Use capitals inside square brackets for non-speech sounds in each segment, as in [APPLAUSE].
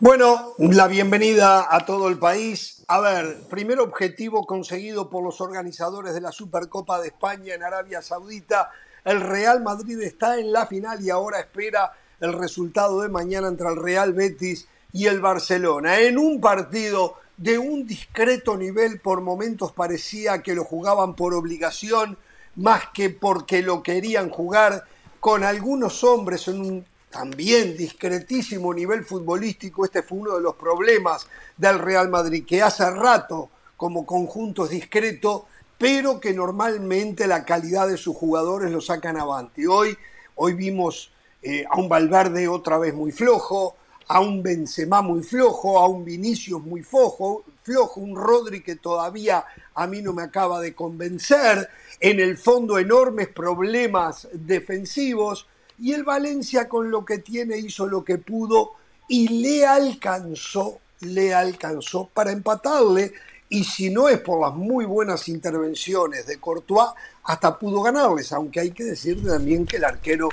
Bueno, la bienvenida a todo el país. A ver, primer objetivo conseguido por los organizadores de la Supercopa de España en Arabia Saudita. El Real Madrid está en la final y ahora espera el resultado de mañana entre el Real Betis y el Barcelona. En un partido de un discreto nivel, por momentos parecía que lo jugaban por obligación, más que porque lo querían jugar, con algunos hombres en un también discretísimo nivel futbolístico, este fue uno de los problemas del Real Madrid, que hace rato como conjunto es discreto, pero que normalmente la calidad de sus jugadores lo sacan avante. Hoy, hoy vimos eh, a un Valverde otra vez muy flojo, a un Benzema muy flojo, a un Vinicius muy flojo, flojo, un Rodri que todavía a mí no me acaba de convencer, en el fondo enormes problemas defensivos y el Valencia con lo que tiene hizo lo que pudo y le alcanzó, le alcanzó para empatarle y si no es por las muy buenas intervenciones de Courtois, hasta pudo ganarles, aunque hay que decir también que el arquero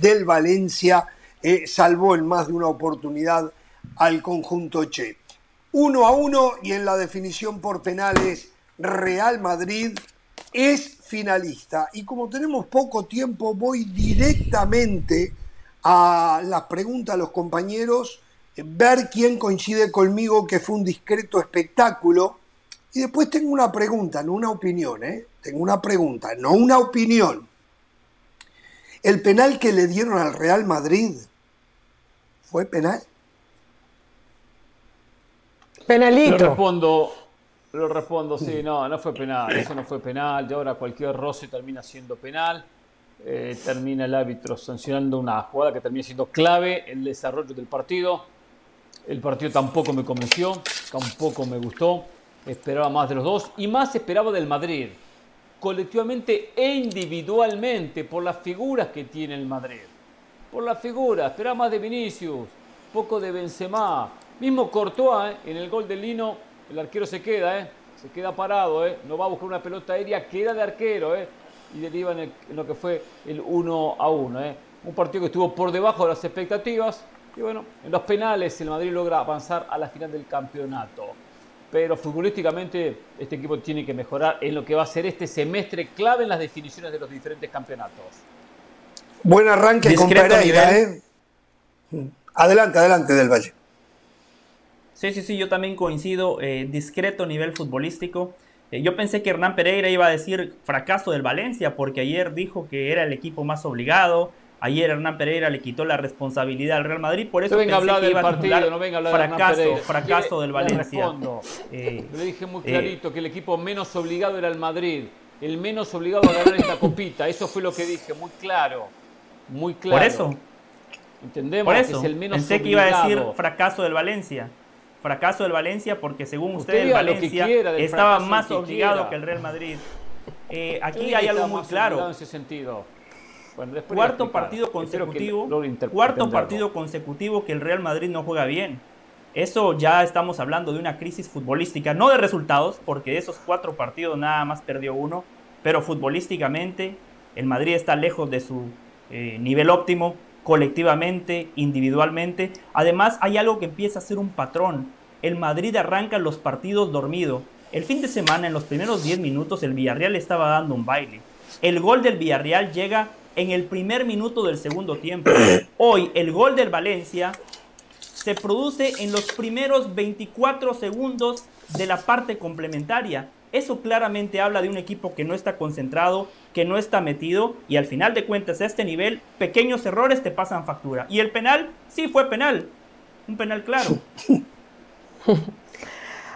del Valencia eh, salvó en más de una oportunidad al conjunto Che. Uno a uno y en la definición por penales, Real Madrid es finalista. Y como tenemos poco tiempo, voy directamente a las preguntas a los compañeros, ver quién coincide conmigo que fue un discreto espectáculo. Y después tengo una pregunta, no una opinión, ¿eh? Tengo una pregunta, no una opinión. El penal que le dieron al Real Madrid fue penal. Penalito. Respondo, lo respondo, sí, no, no fue penal, eso no fue penal, y ahora cualquier roce termina siendo penal, eh, termina el árbitro sancionando una jugada que termina siendo clave en el desarrollo del partido. El partido tampoco me convenció, tampoco me gustó, esperaba más de los dos y más esperaba del Madrid, colectivamente e individualmente, por las figuras que tiene el Madrid. Por las figuras, esperaba más de Vinicius, poco de Benzema, mismo Courtois eh, en el gol de Lino el arquero se queda, ¿eh? se queda parado, ¿eh? no va a buscar una pelota aérea, queda de arquero ¿eh? y deriva en, lo que fue el 1 a 1. ¿eh? Un partido que estuvo por debajo de las expectativas y bueno, en los penales el Madrid logra avanzar a la final del campeonato. Pero futbolísticamente este equipo tiene que mejorar en lo que va a ser este semestre clave en las definiciones de los diferentes campeonatos. Buen arranque con Pereira, ¿eh? Adelante, adelante del Valle. Sí, sí, sí, yo también coincido. Eh, discreto nivel futbolístico. Eh, yo pensé que Hernán Pereira iba a decir fracaso del Valencia, porque ayer dijo que era el equipo más obligado. Ayer Hernán Pereira le quitó la responsabilidad al Real Madrid, por eso no venga a hablar del partido, no venga a hablar fracaso, de fracaso del Valencia. Eh, le dije muy clarito que el equipo menos obligado era el Madrid, el menos obligado a ganar esta copita. Eso fue lo que dije, muy claro, muy claro. Por eso. Entendemos por eso, que es el menos pensé que iba a decir fracaso del Valencia fracaso del Valencia porque según usted, el Valencia estaba más obligado que el Real Madrid. Eh, aquí hay algo muy claro. En ese sentido. cuarto partido consecutivo, cuarto partido consecutivo que el Real Madrid no juega bien. Eso ya estamos hablando de una crisis futbolística, no de resultados, porque de esos cuatro partidos nada más perdió uno, pero futbolísticamente el Madrid está lejos de su eh, nivel óptimo, colectivamente, individualmente. Además, hay algo que empieza a ser un patrón el Madrid arranca los partidos dormido. El fin de semana, en los primeros 10 minutos, el Villarreal estaba dando un baile. El gol del Villarreal llega en el primer minuto del segundo tiempo. Hoy, el gol del Valencia se produce en los primeros 24 segundos de la parte complementaria. Eso claramente habla de un equipo que no está concentrado, que no está metido y al final de cuentas a este nivel pequeños errores te pasan factura. Y el penal sí fue penal, un penal claro.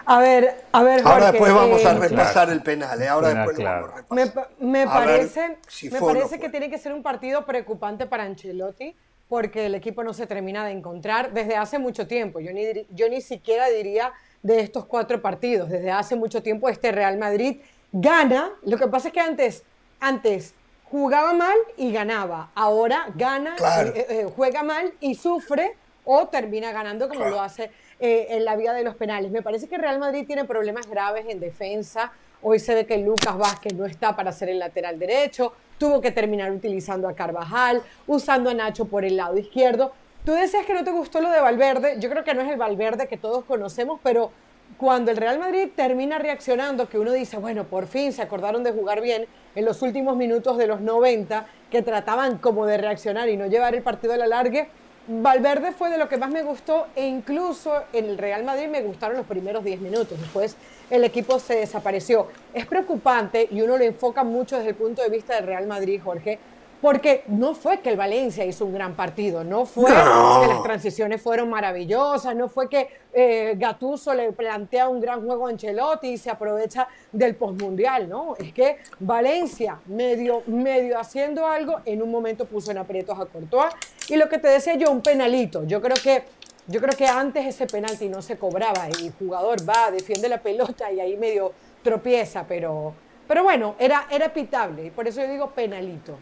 A ver, a ver, Ahora después vamos a eh, repasar el penal, ¿eh? Ahora después vamos a repasar. Me, parece, me parece que tiene que ser un partido preocupante para Ancelotti porque el equipo no se termina de encontrar desde hace mucho tiempo. Yo ni, yo ni siquiera diría de estos cuatro partidos. Desde hace mucho tiempo este Real Madrid gana. Lo que pasa es que antes, antes jugaba mal y ganaba. Ahora gana, eh, eh, juega mal y sufre o termina ganando como lo hace eh, en la vía de los penales. Me parece que Real Madrid tiene problemas graves en defensa. Hoy se ve que Lucas Vázquez no está para ser el lateral derecho. Tuvo que terminar utilizando a Carvajal, usando a Nacho por el lado izquierdo. tú decías que no te gustó lo de Valverde. Yo creo que no es el Valverde que todos conocemos, pero cuando el Real Madrid termina reaccionando, que uno dice, bueno, por fin se acordaron de jugar bien en los últimos minutos de los 90, que trataban como de reaccionar y no llevar el partido a la largue, Valverde fue de lo que más me gustó e incluso en el Real Madrid me gustaron los primeros 10 minutos. Después el equipo se desapareció. Es preocupante y uno lo enfoca mucho desde el punto de vista del Real Madrid, Jorge, porque no fue que el Valencia hizo un gran partido, no fue que las transiciones fueron maravillosas, no fue que eh, Gattuso le plantea un gran juego a Ancelotti y se aprovecha del postmundial, ¿no? Es que Valencia, medio, medio haciendo algo, en un momento puso en aprietos a Courtois. Y lo que te decía yo, un penalito. Yo creo que yo creo que antes ese penalti no se cobraba y el jugador va, defiende la pelota y ahí medio tropieza, pero, pero bueno, era, era pitable y por eso yo digo penalito.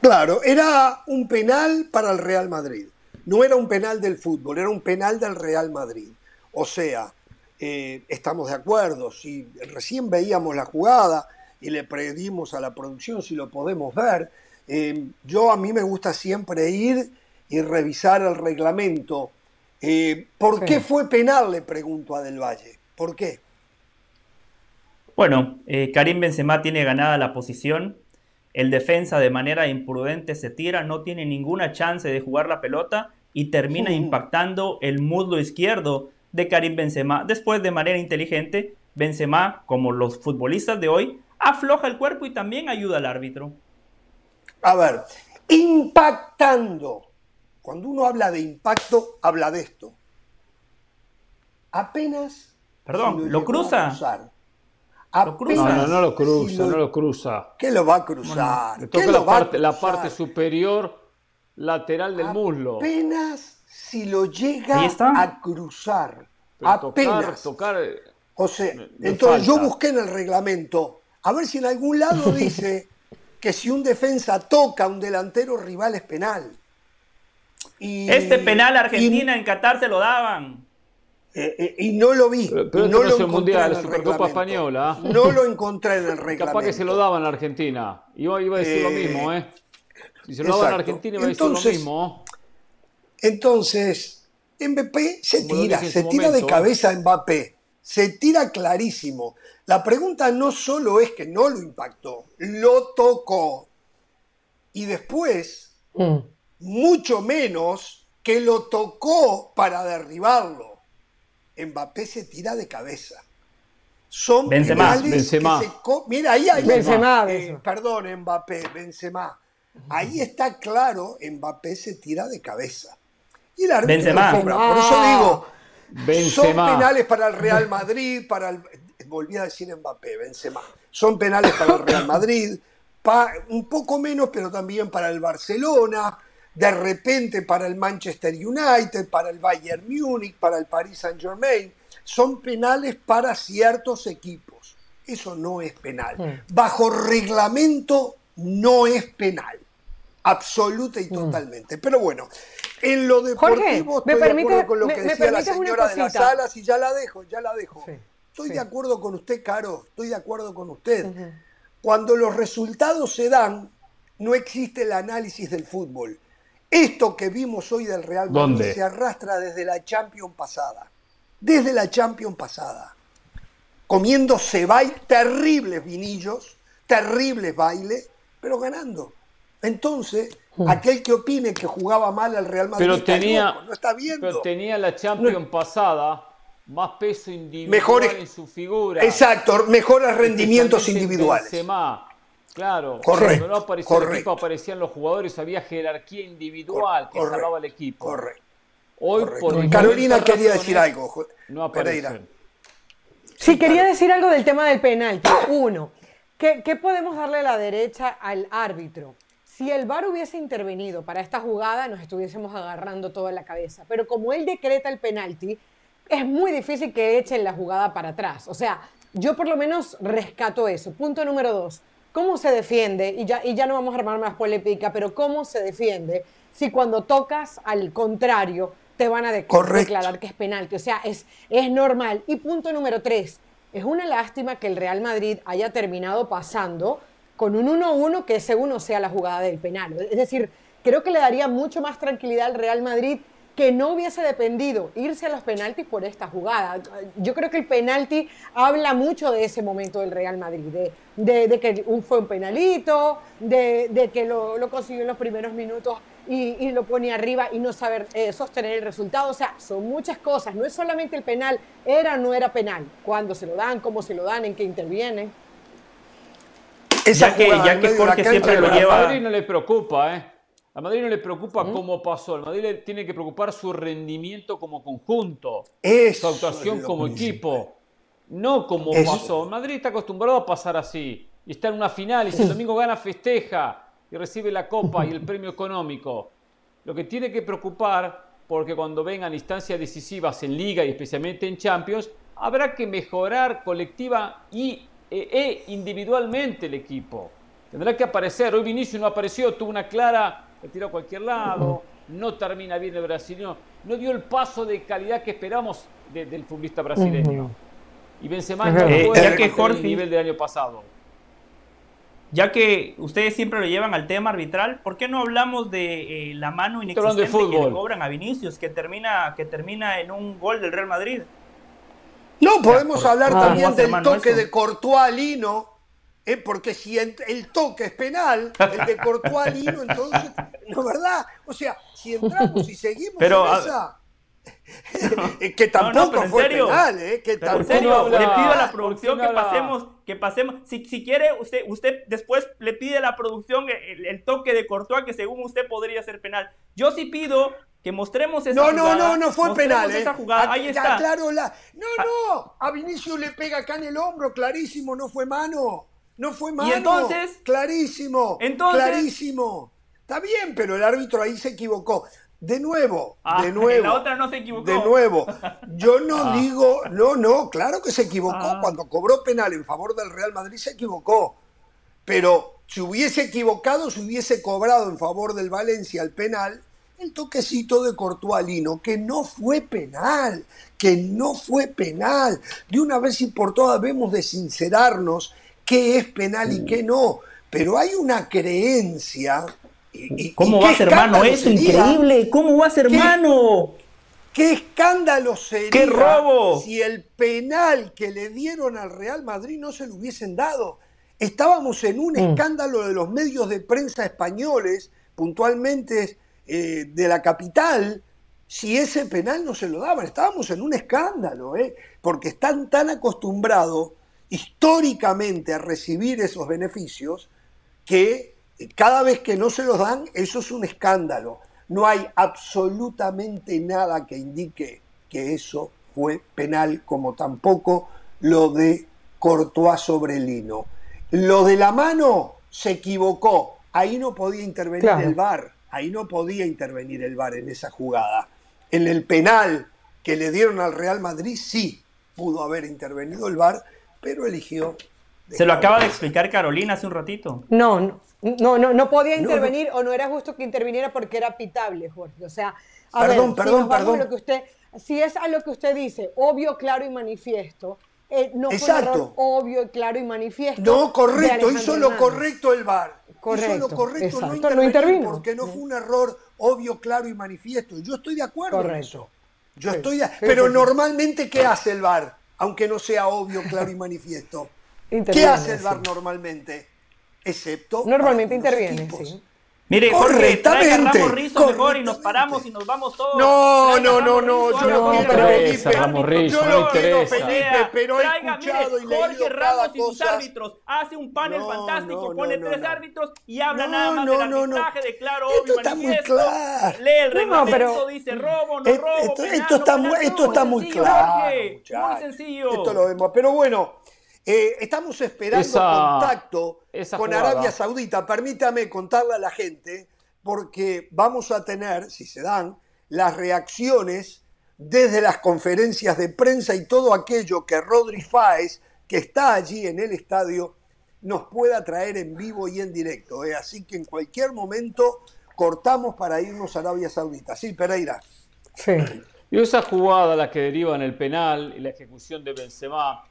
Claro, era un penal para el Real Madrid. No era un penal del fútbol, era un penal del Real Madrid. O sea, eh, estamos de acuerdo, si recién veíamos la jugada y le pedimos a la producción si lo podemos ver, eh, yo a mí me gusta siempre ir y revisar el reglamento. Eh, ¿Por qué fue penal? Le pregunto a Del Valle. ¿Por qué? Bueno, Karim Benzema tiene ganada la posición, el defensa de manera imprudente se tira, no tiene ninguna chance de jugar la pelota y termina impactando el muslo izquierdo de Karim Benzema. Después, de manera inteligente, Benzema, como los futbolistas de hoy, afloja el cuerpo y también ayuda al árbitro. A ver, impactando. Cuando uno habla de impacto, habla de esto. Apenas. Perdón, lo, cruza. No, no, no lo cruza, no lo cruza. ¿Qué lo va a cruzar? toca la, parte, la parte superior lateral del muslo. Apenas si lo llega a cruzar. apenas. Tocar, o sea, entonces yo busqué en el reglamento a ver si en algún lado [LAUGHS] dice que si un defensa toca a un delantero rival es penal. este penal Argentina en Qatar se lo daban. Eh, eh, y no lo vi. Pero, no lo Mundial, la Supercopa Española. No lo encontré en el reglamento. [LAUGHS] Capaz que se lo daban a Argentina. Iba, iba a decir lo mismo, ¿eh? Si se lo daban a Argentina, iba a decir lo mismo. Entonces, Mbappé se tira, se tira de cabeza Mbappé. Se tira clarísimo. La pregunta no solo es que no lo impactó, lo tocó. Y después, mm. mucho menos que lo tocó para derribarlo. Mbappé se tira de cabeza. Son Benzema, Benzema. Mira, ahí hay Benzema, eh, perdón, Mbappé, Benzema. Ahí está claro, Mbappé se tira de cabeza. Y la Benzema. Por eso digo, son penales para el Real Madrid, para el, volví a decir Mbappé, Benzema. Son penales para el Real Madrid, un poco menos, pero también para el Barcelona, de repente para el Manchester United, para el Bayern Múnich, para el Paris Saint Germain. Son penales para ciertos equipos. Eso no es penal. Mm. Bajo reglamento no es penal. Absoluta y mm. totalmente. Pero bueno, en lo deportivo estoy de acuerdo con lo que decía la señora de las salas y ya la dejo, ya la dejo. estoy de acuerdo con usted, Caro, estoy de acuerdo con usted. Cuando los resultados se dan, no existe el análisis del fútbol. Esto que vimos hoy del Real Madrid se arrastra desde la Champions pasada. Desde la Champions pasada. Comiéndose baile, terribles vinillos, terribles bailes, pero ganando. Entonces, hmm. aquel que opine que jugaba mal al Real Madrid pero tenía, no está viendo. Pero tenía la Champions pasada más peso individual en su figura. Exacto, mejores rendimientos individuales. Claro, correcto, cuando no aparecía el equipo aparecían los jugadores, había jerarquía individual que salvaba al equipo. Correcto. Hoy por Carolina quería decir algo. No aparecen. Sí, quería decir algo del tema del penalti. Uno, ¿qué, ¿qué, podemos darle a la derecha al árbitro? Si el VAR hubiese intervenido para esta jugada, nos estuviésemos agarrando toda la cabeza. Pero como él decreta el penalti, es muy difícil que echen la jugada para atrás. O sea, yo por lo menos rescato eso. Punto número dos. ¿Cómo se defiende? Y ya, y ya no vamos a armar más polémica, pero ¿cómo se defiende si cuando tocas al contrario te van a declarar que es penalti? O sea, es, es normal. Y punto número tres, es una lástima que el Real Madrid haya terminado pasando con un 1-1 que según no sea la jugada del penal. Es decir, creo que le daría mucho más tranquilidad al Real Madrid que no hubiese dependido irse a los penaltis por esta jugada. Yo creo que el penalti habla mucho de ese momento del Real Madrid, de, que fue un penalito, de, que lo, consiguió en los primeros minutos y, lo pone arriba y no saber eh, sostener el resultado. O sea, son muchas cosas. No es solamente el penal, era o no era penal. Cuándo se lo dan, cómo se lo dan, en qué intervienen. ya que, ya que Jorge siempre lo lleva... A Madrid no le preocupa, ¿eh? A Madrid no le preocupa cómo pasó, a Madrid le tiene que preocupar su rendimiento como conjunto, su actuación como equipo, no como pasó. Madrid está acostumbrado a pasar así, y está en una final, y si el domingo gana, festeja y recibe la copa y el premio económico. Lo que tiene que preocupar, porque cuando vengan instancias decisivas en Liga y especialmente en Champions, habrá que mejorar colectiva y, e, e individualmente el equipo. Tendrá que aparecer. Hoy Vinicius no apareció, tuvo una clara le tiró a cualquier lado, no termina bien el brasileño, no dio el paso de calidad que esperamos del futbolista brasileño. Y Benzema no eh, ya que Jorge, el nivel del año pasado. Ya que ustedes siempre lo llevan al tema arbitral, ¿por qué no hablamos de eh, la mano inexistente que le cobran a Vinicius, que termina, que termina en un gol del Real Madrid? No, podemos hablar también del toque de Courtois Lino, ¿eh? porque si el toque es penal, el de Courtois Lino, entonces, ¿no verdad? O sea, si entramos y seguimos pero, en esa... [LAUGHS] que tampoco fue penal, ¿eh? Que tampoco... En serio, le pido a la producción que pasemos, que pasemos, si, si, quiere, usted, usted después le pide a la producción el, toque de Courtois que según usted podría ser penal. Yo sí pido que mostremos esa no, jugada. No, no, no fue penal. Esa ¿eh? jugada. Ahí está. Claro, la... No, no, a Vinicius le pega acá en el hombro, clarísimo, no fue mano. No fue malo. ¿Y entonces? Clarísimo. Entonces. Clarísimo. Está bien, pero el árbitro ahí se equivocó. De nuevo, ah, de [LAUGHS] nuevo. La otra no se equivocó. De nuevo. Yo no ah. digo, no, no, claro que se equivocó. Ah. Cuando cobró penal en favor del Real Madrid se equivocó. Pero si hubiese equivocado, si hubiese cobrado en favor del Valencia el penal, el toquecito de Cortualino, que no fue penal, que no fue penal. De una vez y por todas debemos de sincerarnos qué es penal y qué no. Pero hay una creencia. ¿Cómo va a ser mano eso? Increíble. ¿Cómo va a ser mano? ¿Qué escándalo sería ¡Qué robo! si el penal que le dieron al Real Madrid no se lo hubiesen dado? Estábamos en un mm. escándalo de los medios de prensa españoles, puntualmente eh, de la capital, si ese penal no se lo daban. Estábamos en un escándalo, ¿eh? porque están tan acostumbrados históricamente a recibir esos beneficios que cada vez que no se los dan, eso es un escándalo. No hay absolutamente nada que indique que eso fue penal, como tampoco lo de Courtois sobre Lino. Lo de la mano se equivocó. Ahí no podía intervenir el VAR. Ahí no podía intervenir el VAR en esa jugada. En el penal que le dieron al Real Madrid sí pudo haber intervenido el VAR pero eligió. Se lo acaba de explicar Carolina hace un ratito. No, no, no, no, podía intervenir o no era justo que interviniera porque era pitable, Jorge. O sea, a perdón, ver, perdón, perdón. Lo que usted, si es a lo que usted dice, obvio, claro y manifiesto, eh, no fue un error obvio, claro y manifiesto. No, correcto, hizo lo correcto el VAR. Correcto, hizo lo correcto, no, intervino, porque no fue un error obvio, claro y manifiesto. Yo estoy de acuerdo correcto. en eso. Yo estoy de... Pero normalmente, ¿qué hace el VAR? Aunque no sea obvio, claro y manifiesto. [LAUGHS] ¿Qué hace el VAR normalmente? Excepto. Normalmente interviene, sí. Mire, Jorge, traiga Ramos Rizo mejor y nos paramos y nos vamos todos. No, no, no, no, yo no quiero Felipe. Yo no quiero Felipe, pero he escuchado mire, y Jorge Ramos y sus árbitros. Hace un panel fantástico, pone tres árbitros y habla nada más del arbitraje de claro, obvio, está muy claro. Lee el reglamento, dice robo, no robo, Esto, esto está, muy, esto está muy claro, Muy sencillo. Esto lo vemos, pero bueno, eh, estamos esperando contacto con Arabia Saudita. Permítame contarle a la gente, porque vamos a tener, si se dan, las reacciones desde las conferencias de prensa y todo aquello que Rodri Fáez, que está allí en el estadio, nos pueda traer en vivo y en directo. ¿eh? Así que en cualquier momento cortamos para irnos a Arabia Saudita. Sí, Pereira. Sí. Y esa jugada, la que deriva en el penal y la ejecución de Benzema,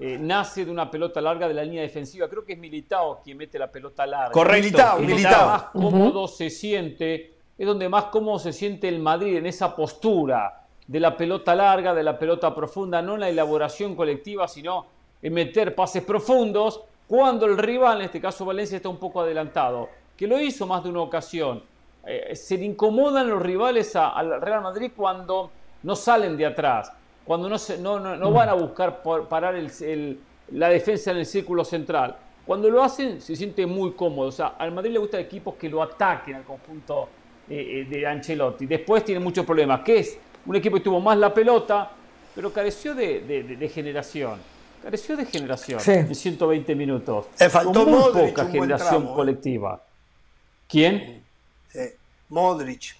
eh, nace de una pelota larga de la línea defensiva. Creo que es Militao quien mete la pelota larga. Correcto, Militao. Más cómodo se siente, es donde más cómodo se siente el Madrid en esa postura de la pelota larga, de la pelota profunda, no en la elaboración colectiva, sino en meter pases profundos cuando el rival, en este caso Valencia, está un poco adelantado, que lo hizo más de una ocasión. Eh, se le incomodan los rivales al Real Madrid cuando no salen de atrás cuando no, se, no, no, van a buscar parar el, la defensa en el círculo central. Cuando lo hacen, se siente muy cómodo. O sea, al Madrid le gusta equipos que lo ataquen al conjunto eh, eh, de Ancelotti. Después tiene muchos problemas, que es un equipo que tuvo más la pelota, pero careció de, de, generación. Careció de generación en 120 minutos. Le faltó muy poca generación ¿eh? colectiva. ¿Quién? Modric,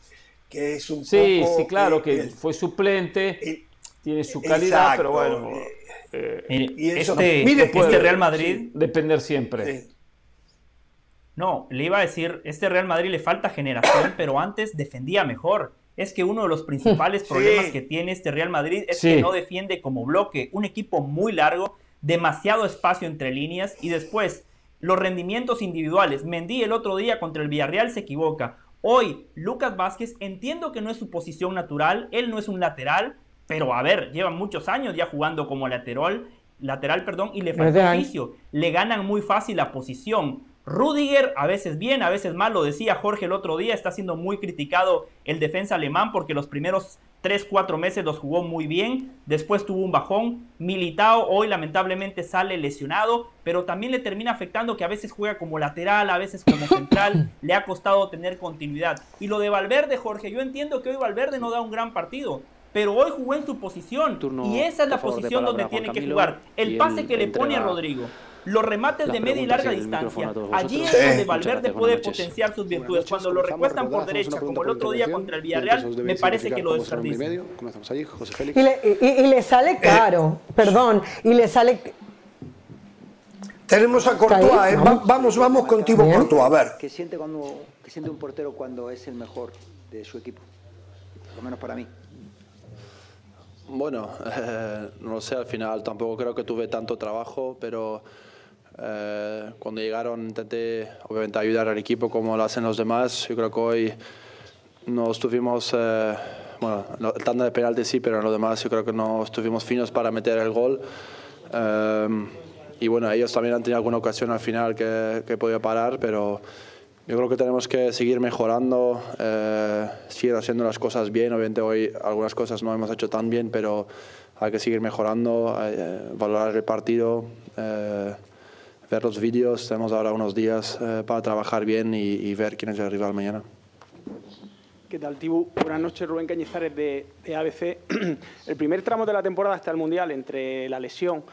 que es un sí, Sí, claro, que fue suplente tiene su calidad, pero bueno. Eh, eh, este, este Real Madrid. Depender siempre. No, le iba a decir, este Real Madrid le falta generación, [COUGHS] pero antes defendía mejor. Es que uno de los principales problemas que tiene este Real Madrid es que no defiende como bloque. Un equipo muy largo, demasiado espacio entre líneas y después los rendimientos individuales. Mendy el otro día contra el Villarreal se equivoca. Hoy, Lucas Vázquez, entiendo que no es su posición natural, él no es un lateral, pero a ver, llevan muchos años ya jugando como lateral, lateral, perdón, y le falta oficio. Le ganan muy fácil la posición. Rudiger, a veces bien, a veces mal, lo decía Jorge el otro día, está siendo muy criticado el defensa alemán porque los primeros 3, 4 meses los jugó muy bien, después tuvo un bajón, Militao hoy lamentablemente sale lesionado, pero también le termina afectando que a veces juega como lateral, a veces como central, le ha costado tener continuidad. Y lo de Valverde, Jorge, yo entiendo que hoy Valverde no da un gran partido, pero hoy jugó en su posición. y esa es la posición donde tiene que jugar. El pase que le pone a Rodrigo. Los remates de media y larga distancia. Allí es donde Valverde puede potenciar sus virtudes. Cuando lo recuestan por derecha, como el otro día contra el Villarreal, me parece que lo desperdicia. Y le, y, le sale caro, perdón, y le sale... Tenemos a Courtois, ¿eh? vamos, vamos contigo, Courtois, a ver. ¿Qué siente, cuando, ¿Qué siente un portero cuando es el mejor de su equipo? Por lo menos para mí. Bueno, eh, [LAUGHS] no sé, al final tampoco creo que tuve tanto trabajo, pero eh, cuando llegaron intenté obviamente ayudar al equipo como lo hacen los demás. Yo creo que hoy no estuvimos, eh, bueno, el tanda de penalti sí, pero en lo demás yo creo que no estuvimos finos para meter el gol. y bueno, ellos también han tenido alguna ocasión al final que, que podía parar, pero yo creo que tenemos que seguir mejorando, eh, seguir haciendo las cosas bien. Obviamente hoy algunas cosas no hemos hecho tan bien, pero hay que seguir mejorando, eh, valorar el partido, eh, ver los vídeos. Tenemos ahora unos días para trabajar bien y, ver quién es el rival mañana. ¿Qué tal, Tibu? Buenas noches, Rubén Cañizares de, de ABC. [CLEARS THROAT] el primer tramo de la temporada hasta el Mundial, entre la lesión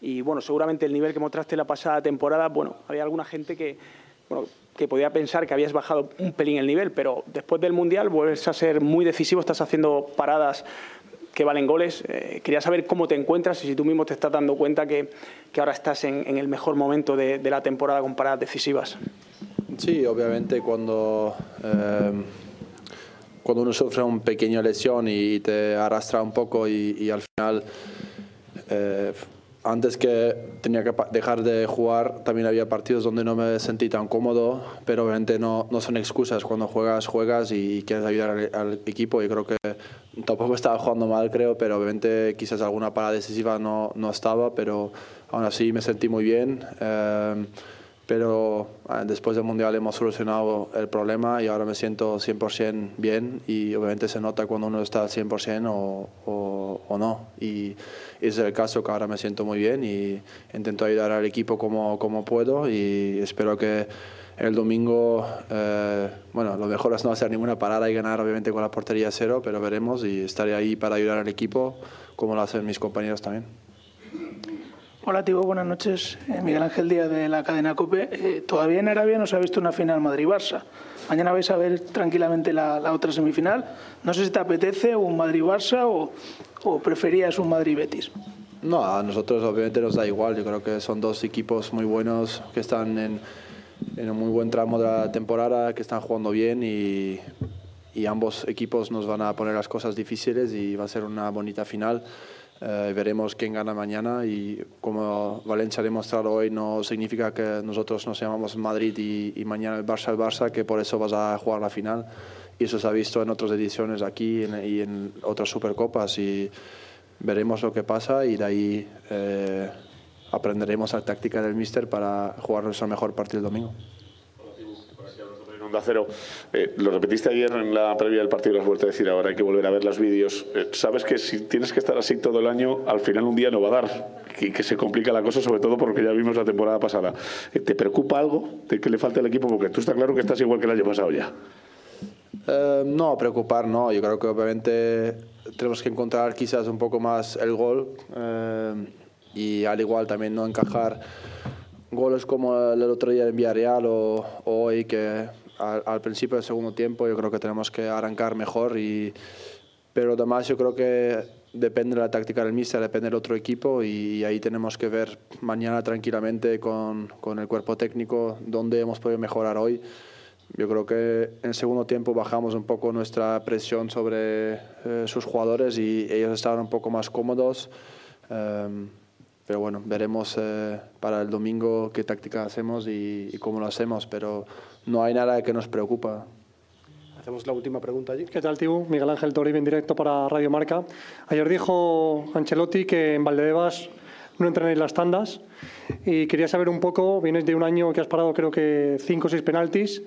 y, bueno, seguramente el nivel que mostraste la pasada temporada, bueno, había alguna gente que, bueno, que podía pensar que habías bajado un pelín el nivel, pero después del Mundial vuelves a ser muy decisivo, estás haciendo paradas que valen goles. Eh, quería saber cómo te encuentras y si tú mismo te estás dando cuenta que, que ahora estás en, el mejor momento de, la temporada con paradas decisivas. Sí, obviamente cuando, eh, cuando uno sufre una pequeña lesión y te arrastra un poco y, al final... Eh, antes que tenía que dejar de jugar, también había partidos donde no me sentí tan cómodo, pero obviamente no, no son excusas. Cuando juegas, juegas y quieres ayudar al, equipo. Y creo que tampoco [LAUGHS] estaba jugando mal, creo, pero obviamente quizás alguna parada decisiva no, no estaba, pero aún así me sentí muy bien. Eh, pero ah, después del Mundial hemos solucionado el problema y ahora me siento 100% bien y obviamente se nota cuando uno está 100% o, o, o, no. Y es el caso que ahora me siento muy bien y intento ayudar al equipo como, como puedo y espero que el domingo, eh, bueno, lo mejor es no hacer ninguna parada y ganar obviamente con la portería cero, pero veremos y estaré ahí para ayudar al equipo como lo hacen mis compañeros también. Hola, Tibo, buenas noches. Eh, Miguel Ángel Díaz de la cadena COPE. Eh, todavía en Arabia no se ha visto una final Madrid-Barça. Mañana vais a ver tranquilamente la, otra semifinal. No sé si te apetece un Madrid-Barça o, preferías un Madrid-Betis. No, a nosotros obviamente nos da igual. Yo creo que son dos equipos muy buenos que están en, un muy buen tramo de la temporada, que están jugando bien y ambos equipos nos van a poner las cosas difíciles y va a ser una bonita final. Eh, veremos quién gana mañana y como Valencia ha demostrado hoy no significa que nosotros nos llamamos Madrid y, mañana el Barça el Barça, que por eso vas a jugar la final. Y eso se ha visto en otras ediciones aquí y en otras Supercopas y veremos lo que pasa y de ahí eh, aprenderemos la táctica del míster para jugar nuestro mejor partido el domingo. Cero. Eh, lo repetiste ayer en la previa del partido, lo has vuelto a decir ahora, hay que volver a ver los vídeos. Eh, sabes que si tienes que estar así todo el año, al final un día no va a dar, y que se complica la cosa, sobre todo porque ya vimos la temporada pasada. Eh, ¿Te preocupa algo de que le falte al equipo? Porque tú está claro que estás igual que el año pasado ya. no, preocupar no. Yo creo que obviamente tenemos que encontrar quizás un poco más el gol y al igual también no encajar goles como el otro día en Villarreal o, o hoy que al, principio del segundo tiempo yo creo que tenemos que arrancar mejor, y, pero además yo creo que depende de la táctica del míster, depende del otro equipo y, ahí tenemos que ver mañana tranquilamente con, con, el cuerpo técnico dónde hemos podido mejorar hoy. Yo creo que en el segundo tiempo bajamos un poco nuestra presión sobre eh, sus jugadores y ellos estaban un poco más cómodos. Em, pero bueno, veremos eh, para el domingo qué táctica hacemos y, y, cómo lo hacemos, pero no hay nada que nos preocupa. Hacemos la última pregunta allí. ¿Qué tal, Tibu? Miguel Ángel Toribio en directo para Radio Marca. Ayer dijo Ancelotti que en Valdebebas no entrenáis las tandas y quería saber un poco, vienes de un año que has parado creo que cinco o seis penaltis,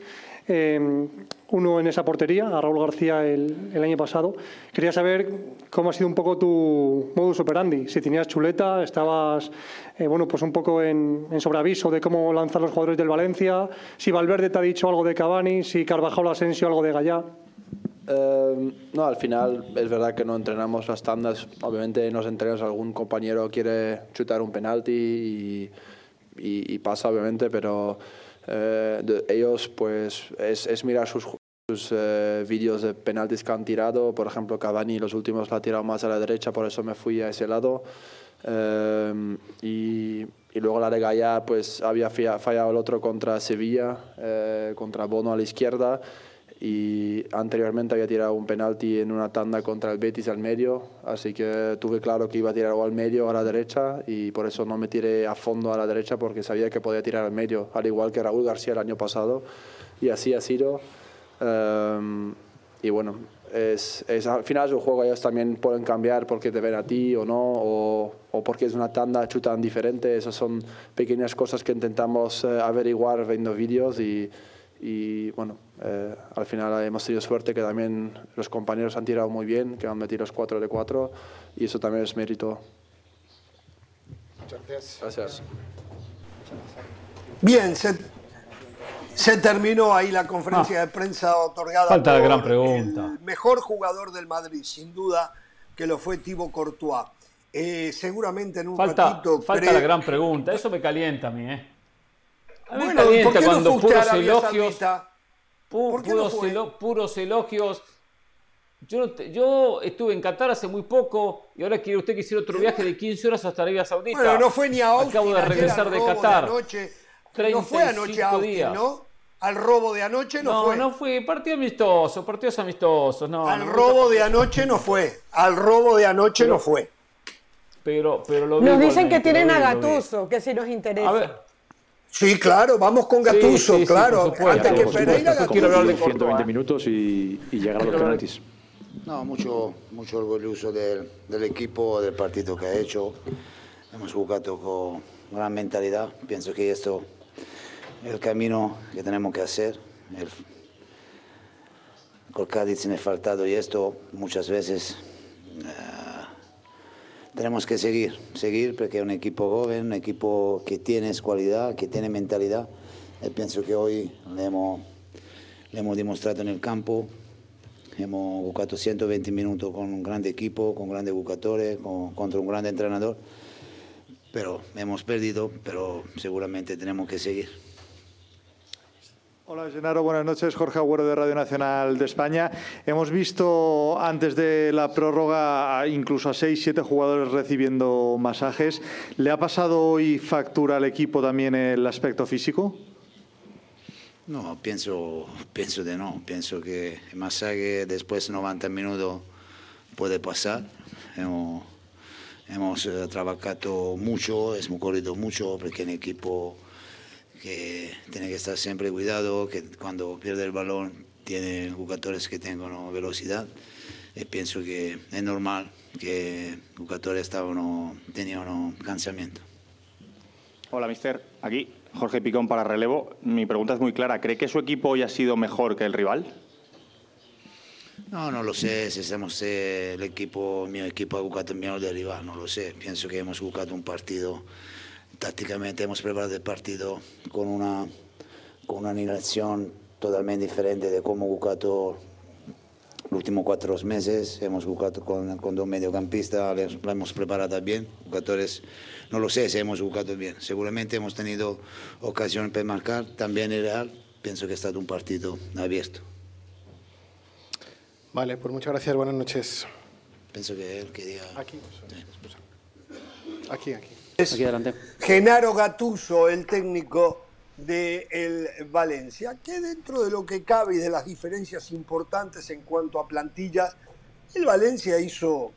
eh, uno en esa portería, a Raúl García el, el, año pasado. Quería saber cómo ha sido un poco tu modus operandi, si tenías chuleta, estabas eh, bueno, pues un poco en, en, sobreaviso de cómo lanzar los jugadores del Valencia, si Valverde te ha dicho algo de Cavani, si Carvajal Asensio algo de Gallá. Eh, no, al final es verdad que no entrenamos las tandas. Obviamente en los entrenos algún compañero quiere chutar un penalti y, y, y pasa, obviamente, pero eh, de ellos pues es, es mirar sus, eh, vídeos de penaltis que han tirado. Por ejemplo, Cavani los últimos la ha tirado más a la derecha, por eso me fui a ese lado. Eh, y, y, luego la de Gaya, pues había fallado el otro contra Sevilla, eh, contra Bono a la izquierda. Y anteriormente había tirado un penalti en una tanda contra el Betis al medio, así que tuve claro que iba a tirar o al medio o a la derecha y por eso no me tiré a fondo a la derecha porque sabía que podía tirar al medio, al igual que Raúl García el año pasado. Y así ha sido. Um, y bueno, es, es, al final los juego ellos también pueden cambiar porque te ven a ti o no, o, o porque es una tanda chutan diferente. Esas son pequeñas cosas que intentamos uh, averiguar viendo vídeos y, y bueno, eh, al final hemos tenido suerte que también los compañeros han tirado muy bien, que han metido los 4 de 4 y eso también es mérito. Muchas gracias. Gracias. Bien, se, se terminó ahí la conferencia de prensa otorgada Falta por la gran pregunta. el mejor jugador del Madrid, sin duda que lo fue Thibaut Courtois. Eh, seguramente en un falta, ratito... Falta la gran pregunta, eso me calienta a mí, ¿eh? A mí me Bueno, ¿y por calienta qué no cuando puros elogios, Saudita? pu- ¿Por qué no puros, fue? elo- puros elogios. Yo, no estuve en Qatar hace muy poco y ahora quiere usted que hiciera otro viaje de 15 horas hasta Arabia Saudita. Bueno, no fue ni a Austin, Acabo de regresar de Qatar. anoche. no fue anoche a 35 Austin, días. ¿no? Al robo de anoche no, No, fue. no fue partido amistoso, partidos amistosos, no. Al no robo de anoche no fue. Al robo de anoche Pero- no fue. Pero, pero lo vi Nos dicen que tienen vi, a. Gattuso, que si nos interesa. A ver, Sí, claro, vamos con Sí, Gattuso, sí, sí, claro. supuesto, Antes que Pereira. Gattuso. Quiero hablar de 120 Courtois. minutos y, y llegar a los penaltis. No, mucho, mucho orgulloso del, del equipo, del partido que ha hecho. Hemos jugado con gran mentalidad. Pienso que esto es el camino que tenemos que hacer. El, con Cádiz sin el faltado y esto muchas veces eh, tenemos que seguir, seguir porque es un equipo joven, un equipo que tiene cualidad, que tiene mentalidad. Y pienso que hoy le hemos, le hemos demostrado en el campo. Hemos jugado 120 minutos con un gran equipo, con grandes jugadores, con- contra un gran entrenador. Pero hemos perdido, pero seguramente tenemos que seguir. Hola, Genaro. Buenas noches. Jorge Agüero de Radio Nacional de España. Hemos visto antes de la prórroga incluso a seis, siete jugadores recibiendo masajes. ¿Le ha pasado hoy factura al equipo también el aspecto físico? No, pienso, pienso de no. Pienso que el masaje después de 90 minutos puede pasar. Hemos, hemos eh, trabajado mucho, hemos corrido mucho porque un equipo que tiene que estar siempre cuidado, que cuando pierde el balón tiene jugadores que tengan velocidad. Y pienso que es normal que jugadores estaban, tenían un cansamiento. Hola, mister. Aquí Jorge Picón para relevo. Mi pregunta es muy clara. ¿Cree que su equipo hoy ha sido mejor que el rival? No, no lo sé. Si hacemos el equipo, mi equipo ha jugado mejor del rival, no lo sé. Pienso que hemos jugado un partido tácticamente hemos preparado el partido con una, con una animación totalmente diferente de cómo hemos jugado los últimos cuatro meses. Hemos jugado con, con dos mediocampistas, lo hemos preparado bien. Jugadores, no lo sé si hemos jugado bien. Seguramente hemos tenido ocasión para marcar. También el Real, pienso que ha estado un partido abierto. Vale, pues muchas gracias. Buenas noches. Pienso que él quería... Aquí. Aquí, aquí. Genaro Gatuso, el técnico del el Valencia, que dentro de lo que cabe y de las diferencias importantes en cuanto a plantillas, el Valencia hizo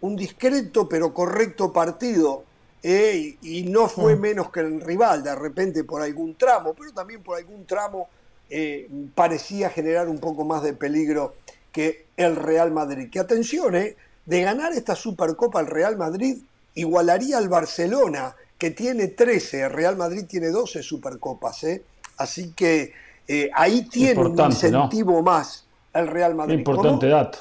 un discreto pero correcto partido eh, y, no fue mm. menos que el rival, de repente por algún tramo, pero también por algún tramo eh, parecía generar un poco más de peligro que el Real Madrid. Que atención, eh, de ganar esta Supercopa el Real Madrid igualaría al Barcelona, que tiene 13, el Real Madrid tiene 12 Supercopas. ¿eh? Así que eh, ahí tiene un incentivo más el Real Madrid. Qué importante dato.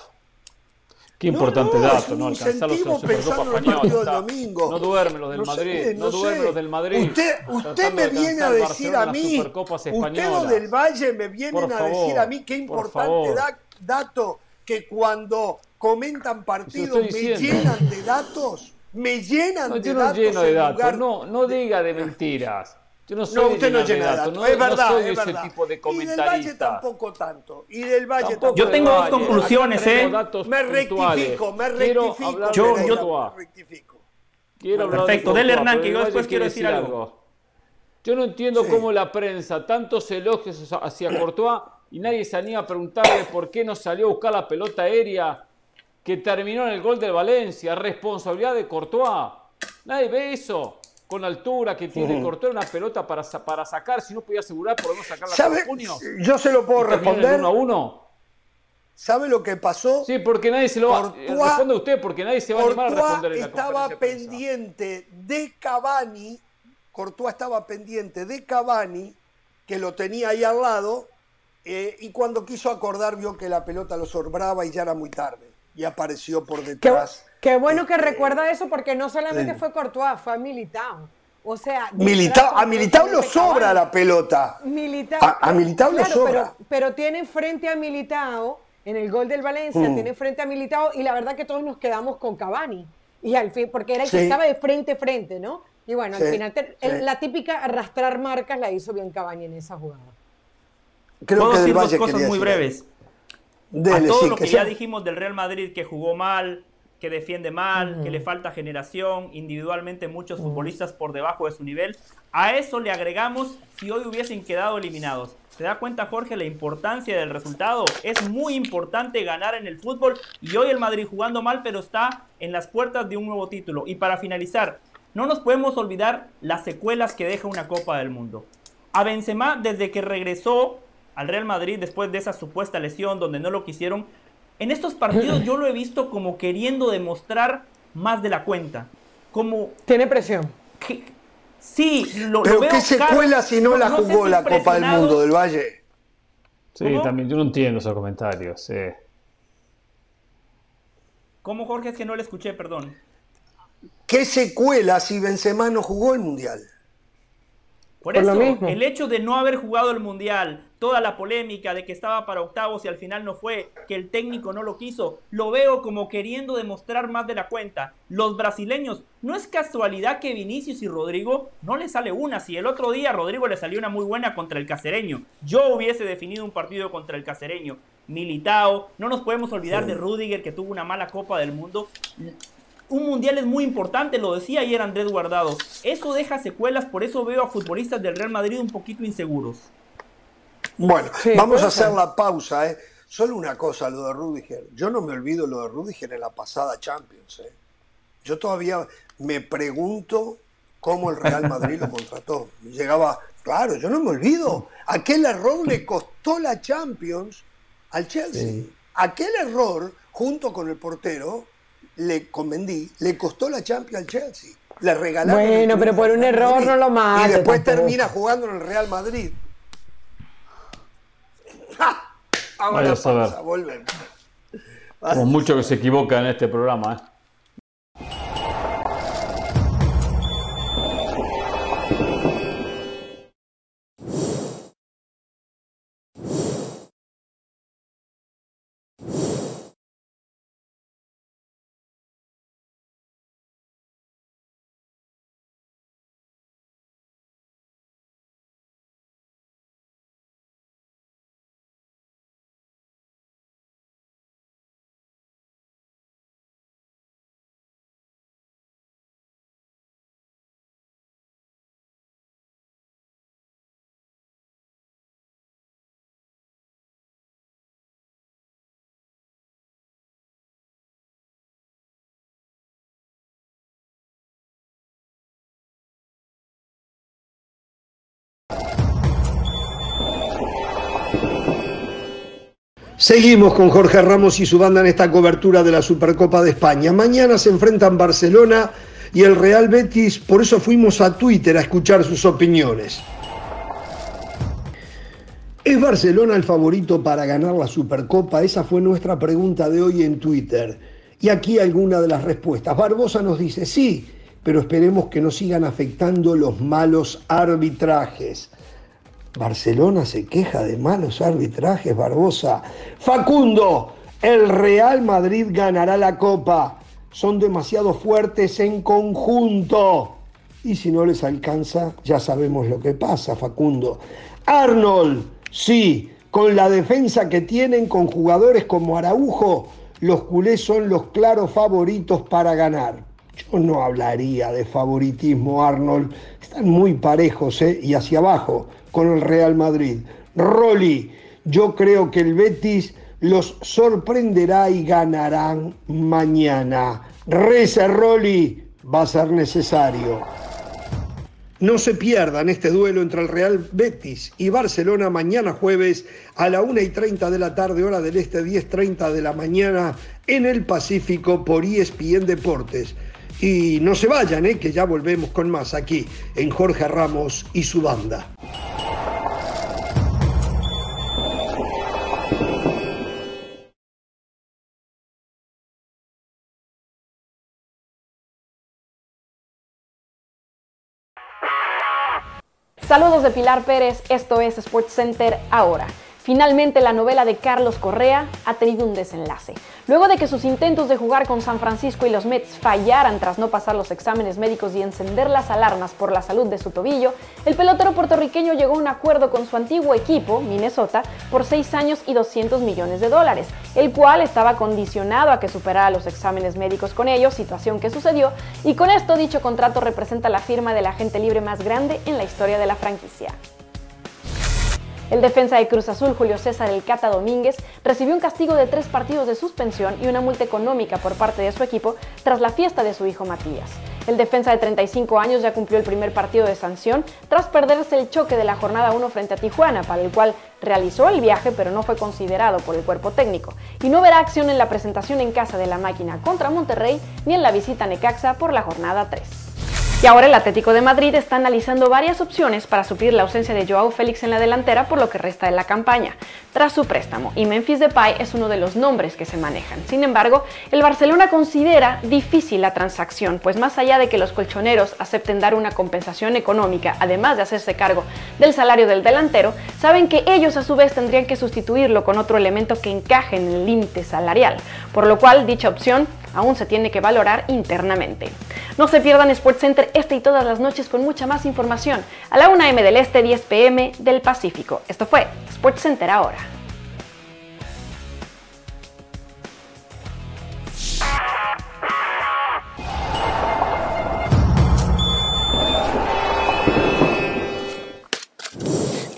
Qué importante dato, ¿no? Alcanzar los Supercopas No duerme los del Madrid, no, duerme los del Madrid. Usted, usted me viene a decir a mí, usted los del Valle me vienen a decir a mí qué importante dato que cuando comentan partidos me llenan de datos me llenan no, de yo no datos. Lleno de datos. No, no diga de mentiras. Yo no soy no, usted no llena de datos. No, es verdad, soy es ese tipo de comentarista. Y del Valle tampoco tanto. Y del Valle tampoco. Yo tengo dos conclusiones, ¿eh? Me rectifico, me rectifico. Yo, yo rectifico. Quiero Perfecto, del Hernán, que yo después quiero decir algo. Yo no entiendo cómo la prensa, tantos elogios hacia Courtois, y nadie se anima a preguntarle por qué no salió a buscar la pelota aérea que terminó en el gol del Valencia, responsabilidad de Courtois. Nadie ve eso. Con la altura que tiene Courtois, una pelota para, para sacar, si no podía asegurar, podemos sacarla ¿Sabe? junio. Yo se lo puedo responder. Uno a uno. ¿Sabe lo que pasó? Sí, porque nadie se lo va a responde usted, porque nadie se va a animar a responder en la estaba pendiente de Cavani, Courtois estaba pendiente de Cavani, que lo tenía ahí al lado, eh, y cuando quiso acordar vio que la pelota lo sobraba y ya era muy tarde y apareció por detrás. Qué, bueno que recuerda eso porque no solamente fue Courtois, fue a Militao. O sea, Militao, a Militao lo sobra la pelota. Militao, a, Militao lo sobra. Pero, tiene frente a Militao, en el gol del Valencia, mm. tiene frente a Militao y la verdad que todos nos quedamos con Cavani. Y al fin, porque era el que estaba de frente a frente, ¿no? Y bueno, al final la típica arrastrar marcas la hizo bien Cavani en esa jugada. Creo que decir dos cosas muy breves a todo lo que, ya dijimos del Real Madrid que jugó mal, que defiende mal, que le falta generación, individualmente muchos futbolistas por debajo de su nivel, a eso le agregamos si hoy hubiesen quedado eliminados. ¿Se da cuenta Jorge la importancia del resultado? Es muy importante ganar en el fútbol y hoy el Madrid jugando mal pero está en las puertas de un nuevo título. Y para finalizar, no nos podemos olvidar las secuelas que deja una Copa del Mundo. A Benzema desde que regresó al Real Madrid después de esa supuesta lesión donde no lo quisieron. En estos partidos yo lo he visto como queriendo demostrar más de la cuenta. Como tiene presión. sí, lo, Pero veo qué secuela si no, la jugó la Copa del Mundo del Valle. Sí, también yo no entiendo esos comentarios. Sí. ¿Cómo Jorge es que no le escuché, perdón? ¿Qué secuela si Benzema no jugó el Mundial? Por, eso, el hecho de no haber jugado el Mundial, toda la polémica de que estaba para octavos y al final no fue, que el técnico no lo quiso, lo veo como queriendo demostrar más de la cuenta. Los brasileños, no es casualidad que Vinicius y Rodrigo no le sale una. Si el otro día Rodrigo le salió una muy buena contra el Cacereño, yo hubiese definido un partido contra el Cacereño. Militao, no nos podemos olvidar de Rudiger que tuvo una mala Copa del Mundo un mundial es muy importante, lo decía ayer Andrés Guardado. Eso deja secuelas, por eso veo a futbolistas del Real Madrid un poquito inseguros. Bueno, vamos a hacer la pausa. ¿eh? Solo una cosa, lo de Rudiger. Yo no me olvido lo de Rudiger en la pasada Champions. ¿eh? Yo todavía me pregunto cómo el Real Madrid lo contrató. Llegaba, claro, yo no me olvido, aquel error le costó la Champions al Chelsea. Aquel error, junto con el portero, le convendí, le costó la Champions al Chelsea. Le regalaron. Bueno, pero por un error no lo mata. Y después termina jugando en el Real Madrid. [LAUGHS] Ahora Vaya a volver. Como mucho que se equivoca en este programa. ¿eh? Seguimos con Jorge Ramos y su banda en esta cobertura de la Supercopa de España. Mañana se enfrentan Barcelona y el Real Betis, por eso fuimos a Twitter a escuchar sus opiniones. ¿Es Barcelona el favorito para ganar la Supercopa? Esa fue nuestra pregunta de hoy en Twitter. Y aquí alguna de las respuestas. Barbosa nos dice sí, pero esperemos que no sigan afectando los malos arbitrajes. Barcelona se queja de malos arbitrajes, Barbosa. Facundo, el Real Madrid ganará la copa. Son demasiado fuertes en conjunto. Y si no les alcanza, ya sabemos lo que pasa, Facundo. Arnold, sí, con la defensa que tienen con jugadores como Araujo, los culés son los claros favoritos para ganar. Yo no hablaría de favoritismo, Arnold. Están muy parejos, ¿eh? Y hacia abajo con el Real Madrid. Rolly, yo creo que el Betis los sorprenderá y ganarán mañana. Reza Rolly, va a ser necesario. No se pierdan este duelo entre el Real Betis y Barcelona mañana jueves a la 1 y 30 de la tarde, hora del este, 10.30 de la mañana en el Pacífico por ESPN Deportes. Y no se vayan, ¿eh? que ya volvemos con más aquí en Jorge Ramos y su banda. Saludos de Pilar Pérez, esto es Sports Center ahora. Finalmente la novela de Carlos Correa ha tenido un desenlace. Luego de que sus intentos de jugar con San Francisco y los Mets fallaran tras no pasar los exámenes médicos y encender las alarmas por la salud de su tobillo, el pelotero puertorriqueño llegó a un acuerdo con su antiguo equipo, Minnesota, por 6 años y 200 millones de dólares, el cual estaba condicionado a que superara los exámenes médicos con ellos, situación que sucedió, y con esto dicho contrato representa la firma del agente libre más grande en la historia de la franquicia. El defensa de Cruz Azul, Julio César El Cata Domínguez, recibió un castigo de tres partidos de suspensión y una multa económica por parte de su equipo tras la fiesta de su hijo Matías. El defensa de 35 años ya cumplió el primer partido de sanción tras perderse el choque de la jornada 1 frente a Tijuana, para el cual realizó el viaje pero no fue considerado por el cuerpo técnico, y no verá acción en la presentación en casa de la máquina contra Monterrey ni en la visita a Necaxa por la jornada 3. Y ahora el Atlético de Madrid está analizando varias opciones para suplir la ausencia de Joao Félix en la delantera por lo que resta de la campaña, tras su préstamo, y Memphis Depay es uno de los nombres que se manejan. Sin embargo, el Barcelona considera difícil la transacción, pues más allá de que los colchoneros acepten dar una compensación económica, además de hacerse cargo del salario del delantero, saben que ellos a su vez tendrían que sustituirlo con otro elemento que encaje en el límite salarial, por lo cual dicha opción aún se tiene que valorar internamente. No se pierdan Center este y todas las noches con mucha más información a la 1 m del Este, 10 pm del Pacífico. Esto fue Center ahora.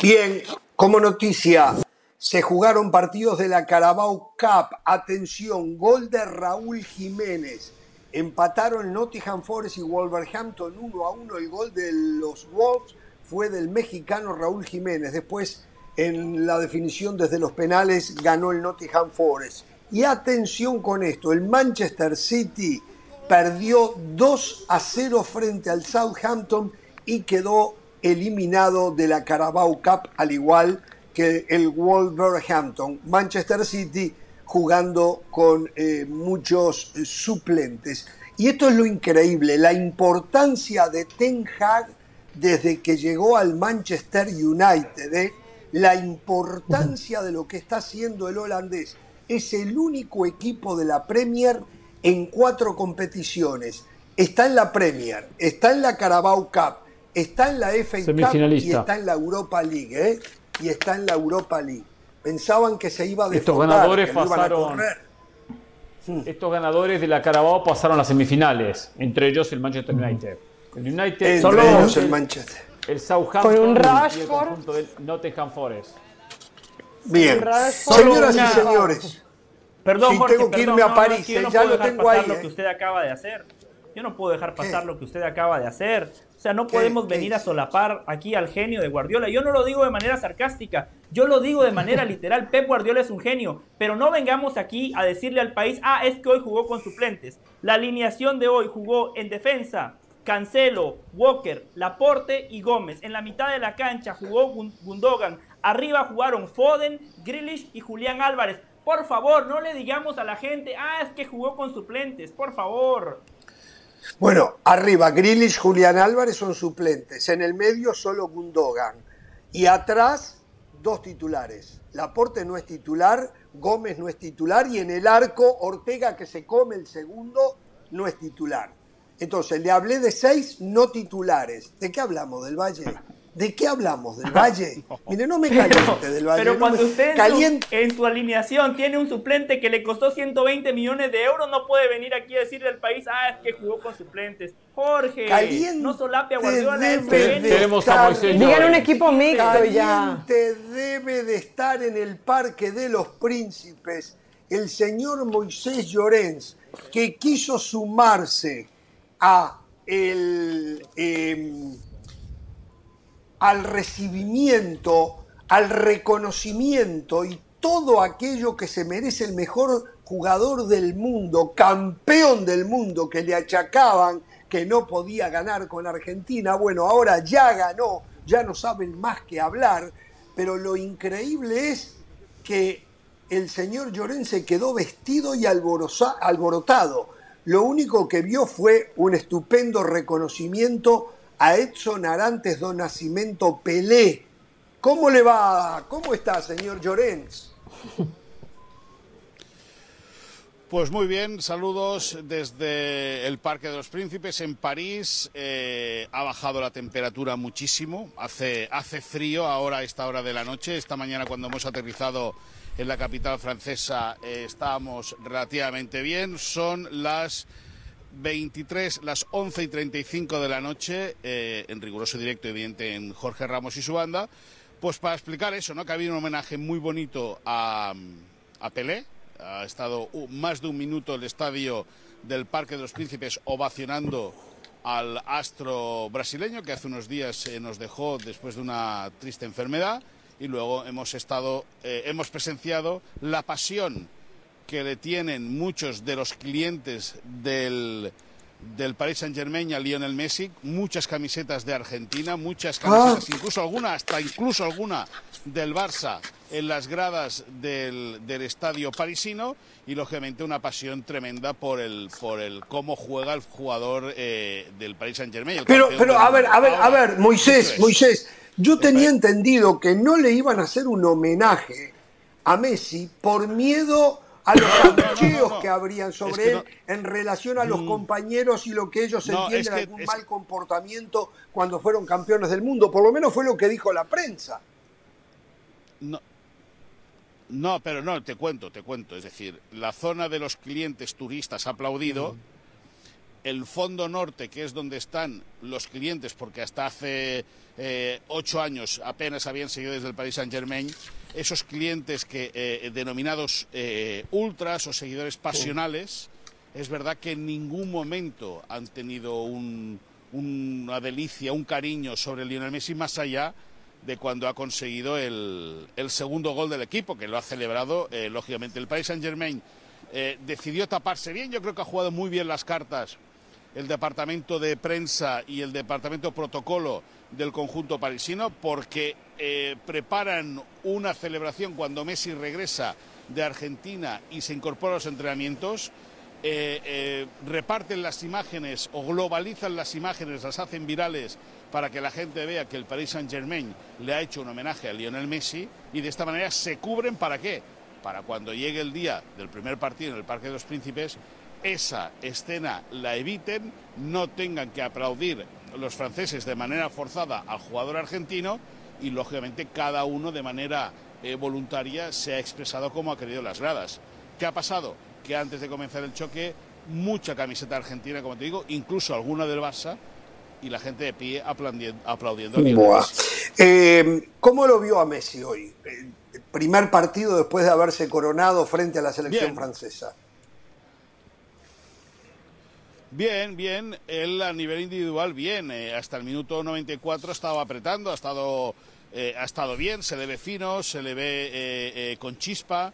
Bien, como noticia, se jugaron partidos de la Carabao Cup. Atención, gol de Raúl Jiménez. Empataron Nottingham Forest y Wolverhampton 1 a 1. El gol de los Wolves fue del mexicano Raúl Jiménez. Después, en la definición desde los penales, ganó el Nottingham Forest. Y atención con esto, el Manchester City perdió 2 a 0 frente al Southampton y quedó eliminado de la Carabao Cup al igual que el Wolverhampton. Manchester City jugando con eh, muchos eh, suplentes. Y esto es lo increíble, la importancia de Ten Hag desde que llegó al Manchester United, ¿eh? la importancia de lo que está haciendo el holandés. Es el único equipo de la Premier en cuatro competiciones. Está en la Premier, está en la Carabao Cup, está en la FA Cup y está en la Europa League. ¿eh? Y está en la Europa League. Pensaban que se iba a Estos ganadores pasaron. Hmm. Estos ganadores de la Carabao pasaron a las semifinales, entre ellos el Manchester United. El United, solo el Manchester. El Southampton un y el conjunto del Nottingham Forest. Bien, señoras y señores. Perdón, Jorge, tengo que irme a París, no, ya lo tengo ahí. Lo que usted acaba de hacer. Yo no puedo dejar pasar lo que usted acaba de hacer. O sea, no podemos venir a solapar aquí al genio de Guardiola. Yo no lo digo de manera sarcástica, yo lo digo de manera [LAUGHS] literal. Pep Guardiola es un genio, pero no vengamos aquí a decirle al país, ah, es que hoy jugó con suplentes. La alineación de hoy jugó en defensa. Cancelo, Walker, Laporte y Gómez. En la mitad de la cancha jugó Gundogan. Arriba jugaron Foden, Grealish y Julián Álvarez. Por favor, no le digamos a la gente, ah, es que jugó con suplentes, por favor. Bueno, arriba, Grealish, Julián Álvarez son suplentes. En el medio solo Gundogan. Y atrás, dos titulares. Laporte no es titular, Gómez no es titular y en el arco, Ortega, que se come el segundo, no es titular. Entonces, le hablé de seis no titulares. ¿De qué hablamos? ¿Del Valle? ¿De qué hablamos? ¿Del Valle? [LAUGHS] Mire, no me caliente del Valle. Pero cuando usted en su, alineación tiene un suplente que le costó 120 millones de euros, no puede venir aquí a decirle al país, ah, es que jugó con suplentes. Jorge, no solape a Guardiola. Tenemos a Moisés Digan un equipo mixto ya. debe de estar en el Parque de los Príncipes el señor Moisés Llorens, que quiso sumarse a el... Em, al recibimiento, al reconocimiento y todo aquello que se merece el mejor jugador del mundo, campeón del mundo, que le achacaban que no podía ganar con Argentina. Bueno, ahora ya ganó, ya no saben más que hablar, pero lo increíble es que el señor Llorense quedó vestido y alborotado. Lo único que vio fue un estupendo reconocimiento a Edson Arantes do Nascimento Pelé. ¿Cómo le va? ¿Cómo está, señor Llorens? Pues muy bien, saludos desde el Parque de los Príncipes en París. Eh, ha bajado la temperatura muchísimo, hace, hace frío ahora a esta hora de la noche. Esta mañana cuando hemos aterrizado en la capital francesa eh, estábamos relativamente bien. Son las 23, las 11 y 35 de la noche, eh, en riguroso directo, evidente, en Jorge Ramos y su banda, pues para explicar eso, ¿no? Que ha habido un homenaje muy bonito a, a Pelé. Ha estado más de un minuto el estadio del Parque de los Príncipes ovacionando al astro brasileño que hace unos días eh, nos dejó después de una triste enfermedad y luego hemos estado, eh, hemos presenciado la pasión que le tienen muchos de los clientes del, del Paris Saint Germain a Lionel Messi, muchas camisetas de Argentina, muchas camisetas, ah. incluso alguna, hasta incluso alguna del Barça en las gradas del, estadio parisino y lógicamente una pasión tremenda por el por el cómo juega el jugador eh, del Paris Saint Germain. Pero, pero a ver, a ver, a ver, Moisés, Moisés, yo tenía entendido que no le iban a hacer un homenaje a Messi por miedo a los abucheos que habrían sobre él en relación a los mm. compañeros y lo que ellos entienden algún mal comportamiento cuando fueron campeones del mundo. Por lo menos fue lo que dijo la prensa. No. No, pero no, te cuento, te cuento. Es decir, la zona de los clientes turistas ha aplaudido. El fondo norte, que es donde están los clientes, porque hasta hace eh, ocho años apenas habían seguido desde el Paris Saint Germain, esos clientes que, eh, denominados eh, ultras o seguidores pasionales, es verdad que en ningún momento han tenido una delicia, un cariño sobre Lionel Messi más allá de cuando ha conseguido el, segundo gol del equipo, que lo ha celebrado, lógicamente. El Paris Saint-Germain eh, decidió taparse bien, yo creo que ha jugado muy bien las cartas el departamento de prensa y el departamento protocolo del conjunto parisino, porque eh, preparan una celebración cuando Messi regresa de Argentina y se incorpora a los entrenamientos. reparten las imágenes o globalizan las imágenes, las hacen virales para que la gente vea que el Paris Saint-Germain le ha hecho un homenaje a Lionel Messi y de esta manera se cubren para qué? Para cuando llegue el día del primer partido en el Parque de los Príncipes, esa escena la eviten, no tengan que aplaudir los franceses de manera forzada al jugador argentino y lógicamente cada uno de manera eh, voluntaria se ha expresado como ha querido las gradas. ¿Qué ha pasado? Que antes de comenzar el choque, mucha camiseta argentina, como te digo, incluso alguna del Barça, y la gente de pie aplaudiendo. Eh, ¿Cómo lo vio a Messi hoy? El primer partido después de haberse coronado frente a la selección francesa. Bien, bien. Él a nivel individual, bien. Eh, hasta el minuto 94 estaba apretando, ha estado, eh, ha estado bien, se le ve fino, se le ve con chispa.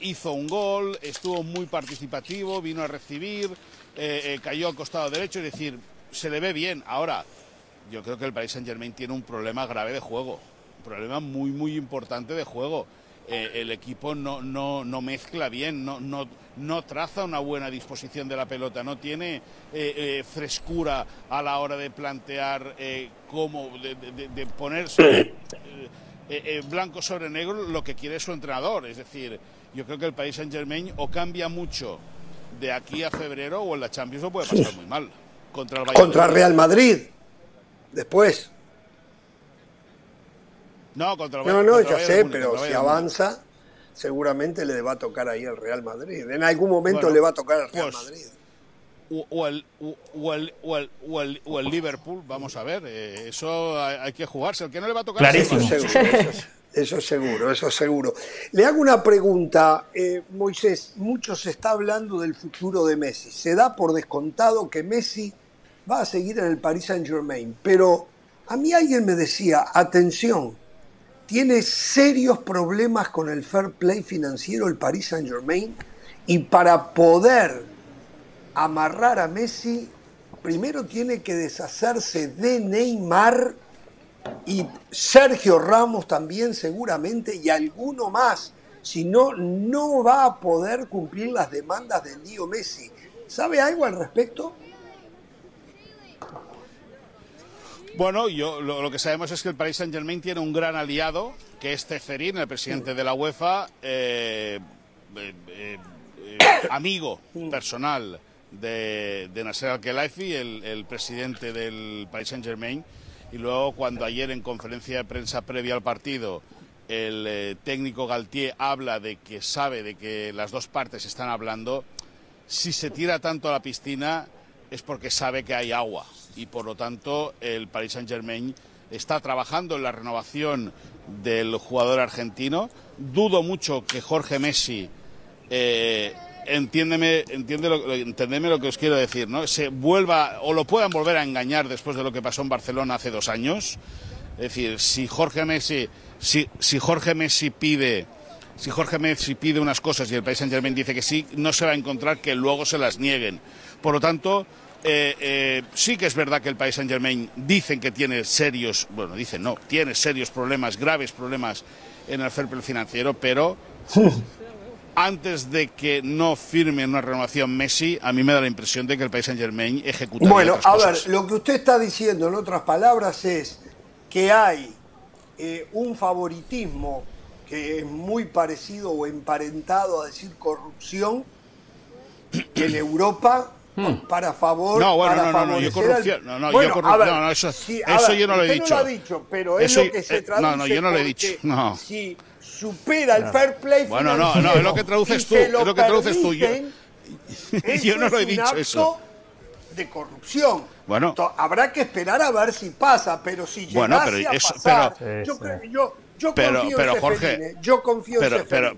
hizo un gol, estuvo muy participativo, vino a recibir, cayó al costado derecho, es decir, se le ve bien. Ahora, yo creo que el Paris Saint Germain tiene un problema grave de juego, un problema muy, muy importante de juego. Eh, el equipo no, no, no mezcla bien, no, no, no, traza una buena disposición de la pelota, no tiene eh, eh, frescura a la hora de plantear cómo, de, de, de ponerse blanco sobre negro lo que quiere su entrenador. Es decir, yo creo que el Paris Saint Germain o cambia mucho de aquí a febrero o en la Champions lo puede pasar muy mal. Contra el Contra Real Madrid. Después. No, contra el No, no, ya sé, pero si avanza, seguramente le va a tocar ahí al Real Madrid. En algún momento le va a tocar al Real pues, Madrid. O, el, o, el, o, el, o, el, Liverpool, vamos a ver, eh, eso hay, que jugarse. El que no le va a tocar Clarísimo. Eso, seguro, eso seguro. Le hago una pregunta, eh, Moisés. Mucho se está hablando del futuro de Messi. Se da por descontado que Messi va a seguir en el Paris Saint Germain. Pero a mí alguien me decía, atención, tiene serios problemas con el fair play financiero el Paris Saint Germain y para poder amarrar a Messi, primero tiene que deshacerse de Neymar y Sergio Ramos también seguramente y alguno más. Si no, no va a poder cumplir las demandas del Lío Messi. ¿Sabe algo al respecto? Bueno, yo lo, que sabemos es que el Paris Saint Germain tiene un gran aliado, que es Ceferín, el presidente de la UEFA, eh, eh, eh, [COUGHS] amigo personal de, de Nasser Al-Khelaifi, el, el, presidente del Paris Saint Germain. Y luego, cuando ayer en conferencia de prensa previa al partido, el técnico Galtier habla de que sabe de que las dos partes están hablando, si se tira tanto a la piscina es porque sabe que hay agua y por lo tanto el Paris Saint-Germain está trabajando en la renovación del jugador argentino. Dudo mucho que Jorge Messi eh, entiéndeme, lo, lo que os quiero decir, ¿no? Se vuelva o lo puedan volver a engañar después de lo que pasó en Barcelona hace dos años. Es decir, si Jorge Messi, si, Jorge Messi pide, si Jorge Messi pide unas cosas y el Paris Saint Germain dice que sí, no se va a encontrar que luego se las nieguen. Por lo tanto, eh, eh, sí que es verdad que el país Saint Germain dicen que tiene serios, bueno, dicen no, tiene serios problemas, graves problemas en el fair play financiero, pero antes de que no firme una renovación Messi, a mí me da la impresión de que el país Saint Germain ejecuta. Bueno, a ver, lo que usted está diciendo, en otras palabras, es que hay eh, un favoritismo que es muy parecido o emparentado a decir corrupción en Europa. Para favor. No, bueno, para no, no, no, yo corrupción. No, no, yo corrupción. no, no, eso, eso yo no lo he dicho. No lo ha dicho, pero es lo que se traduce. Eh, no, no, yo no lo he dicho. No. Si supera el fair play. Bueno, no, no, es lo que traduces tú. Es lo que traduces tú. Yo, [LAUGHS] yo no lo he dicho eso. De corrupción. Bueno. Habrá que esperar a ver si pasa, pero si llegase bueno, pero a pasar, pero, yo, creo, yo, yo pero, confío pero, en Jorge, yo confío pero, en pero,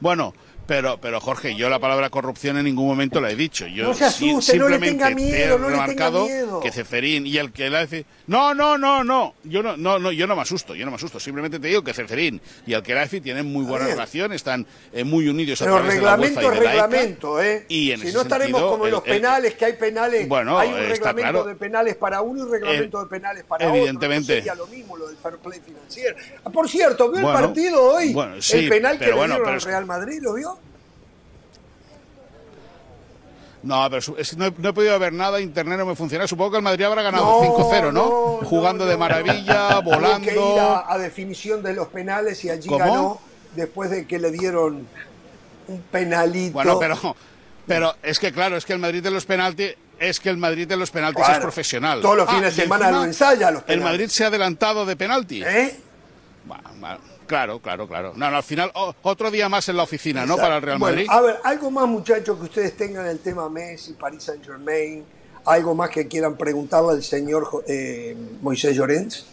bueno, Pero, pero Jorge, yo la palabra corrupción en ningún momento la he dicho. Yo no se asuste, no le tenga miedo, no le tenga miedo. que Ceferín y el que la dice, no, no, no, no, yo no, no, no, yo no me asusto, yo no me asusto. Simplemente te digo que Ceferín y el que la tienen muy buena relación, están eh, muy unidos. Pero a través reglamento de la es reglamento, ¿eh? Y en si no estaremos como en los penales, que hay penales, bueno, hay un reglamento de penales para uno y un reglamento de penales para evidentemente. otro. Evidentemente. No lo mismo lo del fair play financiero. Ah, por cierto, ¿vio el partido hoy? Bueno, sí, el penal que le dieron al Real Madrid, ¿lo vio? No, pero no, he, podido ver nada, internet no me funciona. Supongo que el Madrid habrá ganado 5-0, ¿no? Jugando de maravilla, volando. que ir a, definición de los penales y allí ganó después de que le dieron un penalito. Bueno, pero, pero es que claro, es que el Madrid de los penaltis es que el Madrid de los penaltis es profesional. Todos los fines de ah, semana lo ensaya los penaltis. El Madrid se ha adelantado de penalti. ¿Eh? Bueno, Claro, claro, claro. No, al final otro día más en la oficina, ¿no? Para el Real Madrid. a ver, algo más, muchachos, que ustedes tengan el tema Messi, Paris Saint Germain, algo más que quieran preguntarle al señor eh, Moisés Llorens.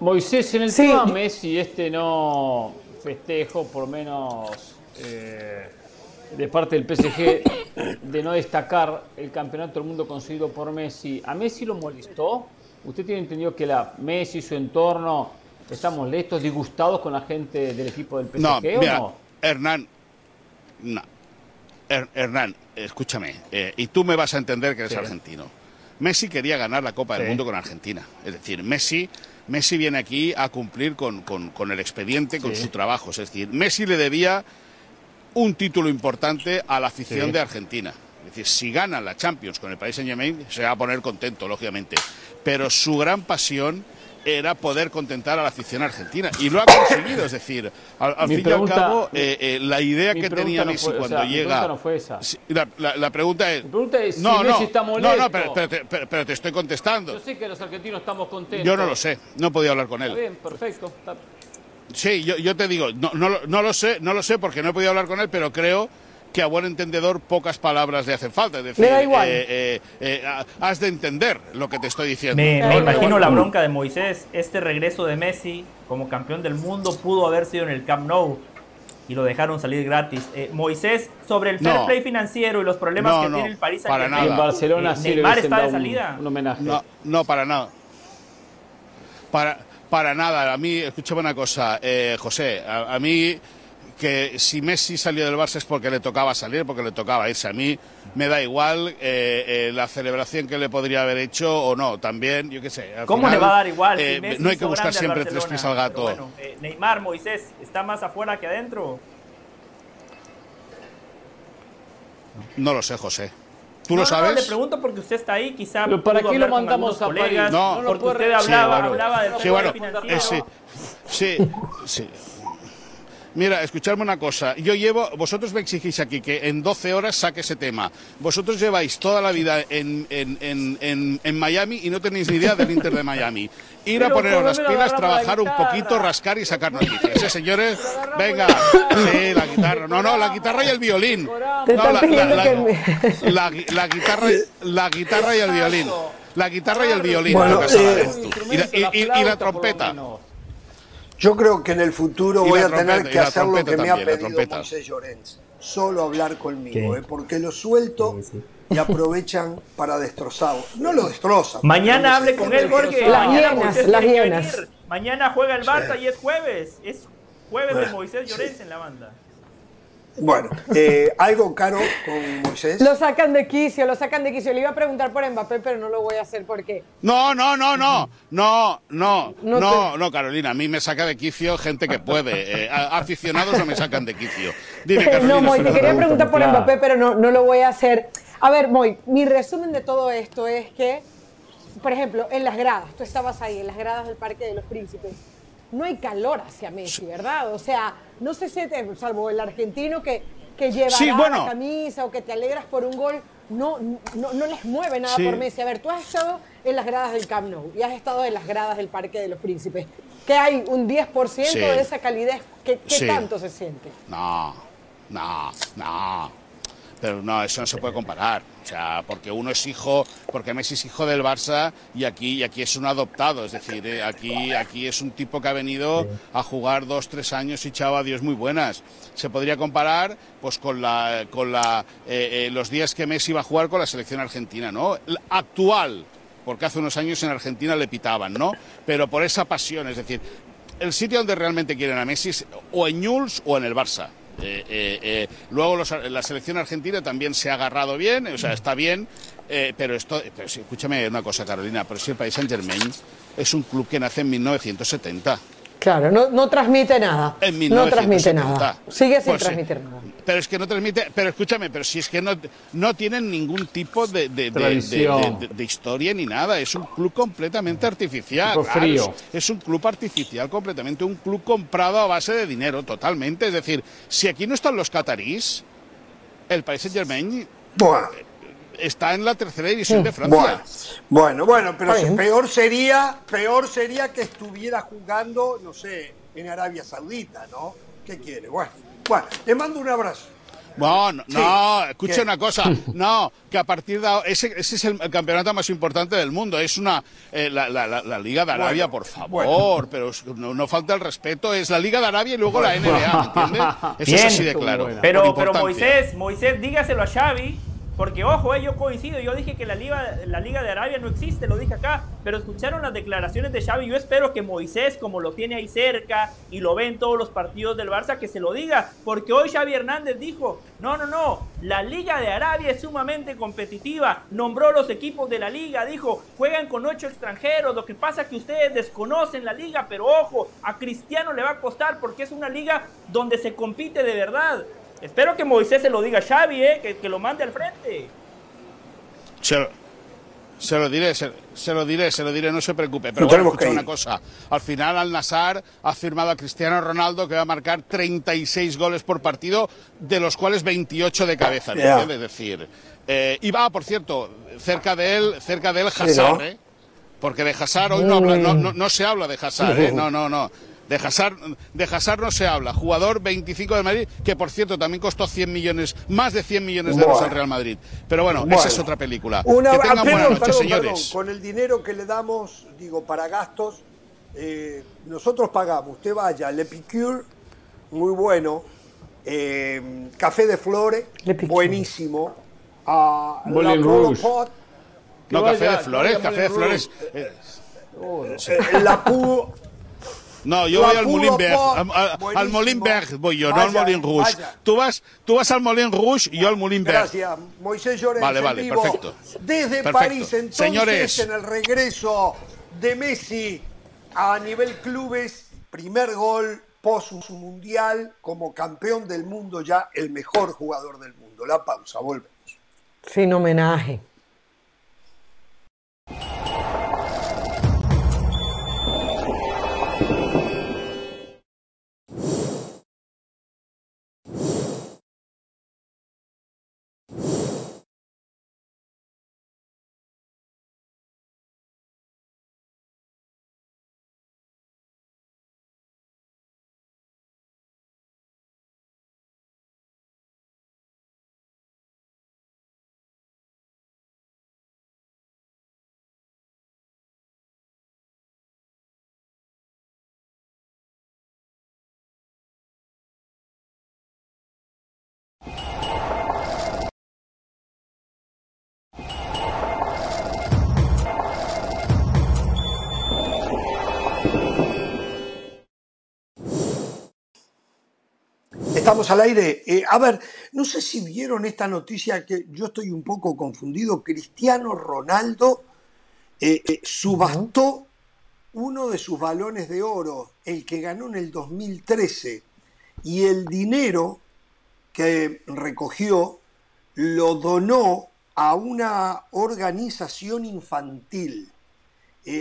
Moisés, en el tema Messi, este no festejo, por menos eh, de parte del PSG, de no destacar el campeonato del mundo conseguido por Messi. ¿A Messi lo molestó? ¿Usted tiene entendido que la Messi, su entorno ¿Estamos listos, disgustados con la gente del equipo del PSG no, mira, o no? Hernán, no. Hernán, escúchame, eh, y tú me vas a entender que eres argentino. Messi quería ganar la Copa del Mundo con Argentina. Es decir, Messi, Messi viene aquí a cumplir con, el expediente, con su trabajo. Es decir, Messi le debía un título importante a la afición de Argentina. Es decir, si gana la Champions con el país Saint Germain, se va a poner contento, lógicamente. Pero su gran pasión era poder contentar a la afición argentina. Y lo ha conseguido, es decir, al, fin y al cabo, eh, eh, la idea que tenía Messi cuando llega. No fue esa. La, pregunta es. no, no, está molesto. No, no, pero, te, estoy contestando. Yo sé que los argentinos estamos contentos. Yo no lo sé, no he podido hablar con él. Está bien, perfecto. Sí, yo, yo te digo, no, no, no lo sé, no lo sé porque no he podido hablar con él, pero creo que a buen entendedor pocas palabras le hacen falta. Es decir, da igual. Eh, eh, eh, has de entender lo que te estoy diciendo. Me, imagino la bronca de Moisés. Este regreso de Messi como campeón del mundo pudo haber sido en el Camp Nou y lo dejaron salir gratis. Moisés, sobre el fair play financiero y los problemas que tiene el París para nada. En Barcelona sí Neymar está de salida. Un, homenaje. No, para nada. Para, para nada. A mí, escúchame una cosa, José. a mí que si Messi salió del Barça es porque le tocaba salir, porque le tocaba irse. A mí me da igual eh, eh, la celebración que le podría haber hecho o no. También, yo qué sé. ¿Cómo le va a dar igual? Eh, no hay que buscar siempre tres pies al gato. Neymar, Moisés, ¿está más afuera que adentro? No lo sé, José. ¿Tú lo sabes? No, le pregunto porque usted está ahí, quizá. ¿Pero ¿Para qué lo mandamos a colegas? No, porque usted hablaba, hablaba del sí, bueno, sí, sí, sí. Mira, escuchadme una cosa. Yo llevo, vosotros me exigís aquí que en 12 horas saque ese tema. Vosotros lleváis toda la vida en, en, Miami y no tenéis ni idea del Inter de Miami. Ir a poneros las pilas, trabajar un poquito, rascar y sacar noticias. ¿Eh, señores? Venga. Sí, la guitarra. No, no, la guitarra y el violín. No, la, guitarra, la guitarra y el violín. La guitarra y el violín. Eh, y la trompeta. Yo creo que en el futuro voy a tener que hacer lo que me ha pedido José Llorens. Solo hablar conmigo, ¿eh? porque lo suelto y aprovechan para destrozarlo. No lo destrozan. Mañana hable con él, Jorge. Las hienas, las hienas. Mañana juega el Barça y es jueves. Es jueves de Moisés Llorens en la banda. Bueno, eh, algo caro con Moisés. Lo sacan de quicio, lo sacan de quicio. Le iba a preguntar por Mbappé, pero no lo voy a hacer porque. No, no, no, no, no, no, no, no, Carolina. A mí me saca de quicio gente que puede. Eh, aficionados no me sacan de quicio. Dime, [LAUGHS] Carolina. No, Moy, te quería preguntar por Mbappé, pero no, no lo voy a hacer. A ver, Moy, mi resumen de todo esto es que, por ejemplo, en las gradas, tú estabas ahí, en las gradas del Parque de los Príncipes no hay calor hacia Messi, ¿verdad? O sea, no se siente, salvo el argentino que, que lleva la camisa o que te alegras por un gol, no, no, no les mueve nada por Messi. A ver, tú has estado en las gradas del Camp Nou y has estado en las gradas del Parque de los Príncipes. ¿Qué hay? ¿Un 10% de esa calidez? ¿Qué, qué tanto se siente? No, no, no. Pero no, eso no se puede comparar. O sea, porque uno es hijo, porque Messi es hijo del Barça y aquí, y aquí es un adoptado. Es decir, eh, aquí, aquí es un tipo que ha venido a jugar dos, tres años y echado a Dios muy buenas. Se podría comparar pues con la, con la, eh, eh, los días que Messi va a jugar con la selección argentina, ¿no? Actual, porque hace unos años en Argentina le pitaban, ¿no? Pero por esa pasión, es decir, el sitio donde realmente quieren a Messi es o en Newell's o en el Barça. Eh, eh, eh, luego la selección argentina también se ha agarrado bien, o sea, está bien, pero esto, escúchame una cosa, Carolina, pero si el País Saint Germain es un club que nace en 1970. Claro, no, no transmite nada. no transmite nada. Sigue sin pues transmitir nada. Pero es que no transmite, pero escúchame, pero si es que no, no tienen ningún tipo de, de, historia ni nada, es un club completamente artificial. es, un club artificial completamente, un club comprado a base de dinero, totalmente. Es decir, si aquí no están los catarís, el País Saint Germain está en la tercera división de Francia. Bueno, bueno, pero peor sería, peor sería que estuviera jugando, no sé, en Arabia Saudita, ¿no? ¿Qué quiere? Bueno, bueno, le mando un abrazo. No, no, escucha una cosa, [LAUGHS] no, que a partir de ese, ese es el, campeonato más importante del mundo, es una eh, la, la, Liga de Arabia, por favor, pero no, falta el respeto, es la Liga de Arabia y luego la NBA, ¿entiendes? [LAUGHS] Eso es así de claro. Pero, pero Moisés, Moisés, dígaselo a Xavi porque ojo, eh, yo coincido, yo dije que la Liga, la Liga de Arabia no existe, lo dije acá, pero escucharon las declaraciones de Xavi, yo espero que Moisés, como lo tiene ahí cerca y lo ve en todos los partidos del Barça, que se lo diga, porque hoy Xavi Hernández dijo, no, no, no, la Liga de Arabia es sumamente competitiva, nombró los equipos de la Liga, dijo, juegan con ocho extranjeros, lo que pasa es que ustedes desconocen la Liga, pero ojo, a Cristiano le va a costar porque es una liga donde se compite de verdad. Espero que Moisés se lo diga a Xavi, eh, que, lo mande al frente. Se lo, diré, se, lo diré, se lo diré, no se preocupe. Pero bueno, escucha una cosa. Al final Al Nassar ha firmado a Cristiano Ronaldo que va a marcar 36 goles por partido, de los cuales 28 de cabeza. Es decir, eh, y va, por cierto, cerca de él, cerca de él Hazard, ¿eh? Porque de Hazard hoy no, no, no, se habla de Hazard, ¿eh? [LAUGHS] No, no, no. De Hazard, de no se habla. Jugador 25 de Madrid, que por cierto también costó 100 millones, más de 100 millones de euros al Real Madrid. Pero bueno, esa es otra película. Una, que tengan buenas noches, señores. con el dinero que le damos, digo, para gastos, eh, nosotros pagamos. Usted vaya al Epicure, muy bueno. Eh, café de Flores, buenísimo. A la Pot, no, café de flores, café de flores. Eh, la no, yo voy al Molinberg. Al, Molinberg voy yo, no al Molin Rouge. Tú vas, tú vas al Molin Rouge y yo al Molinberg. Gracias, Moisés Llorens. Vale, vale, perfecto. Desde París, entonces, Señores. en el regreso de Messi a nivel clubes, primer gol post mundial como campeón del mundo, ya el mejor jugador del mundo. La pausa, volvemos. Sin homenaje. Estamos al aire. Eh, a ver, no sé si vieron esta noticia que yo estoy un poco confundido. Cristiano Ronaldo eh, eh, subastó uno de sus balones de oro, el que ganó en el 2013, y el dinero que recogió lo donó a una organización infantil,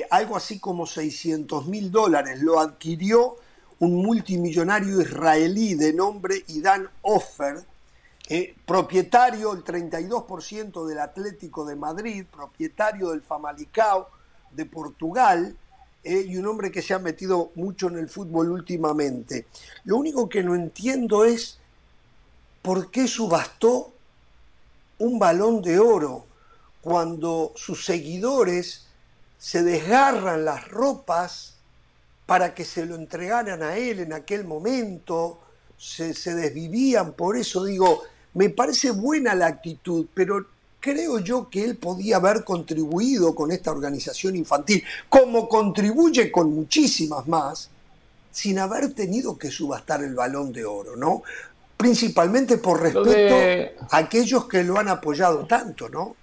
algo así como 600 mil dólares, lo adquirió un multimillonario israelí de nombre Idan Offer, eh, propietario el 32% del Atlético de Madrid, propietario del Famalicao de Portugal, eh, y un hombre que se ha metido mucho en el fútbol últimamente. Lo único que no entiendo es por qué subastó un balón de oro cuando sus seguidores se desgarran las ropas para que se lo entregaran a él en aquel momento, se, se desvivían, por eso digo, me parece buena la actitud, pero creo yo que él podía haber contribuido con esta organización infantil, como contribuye con muchísimas más, sin haber tenido que subastar el balón de oro, ¿no? Principalmente por respeto a aquellos que lo han apoyado tanto, ¿no?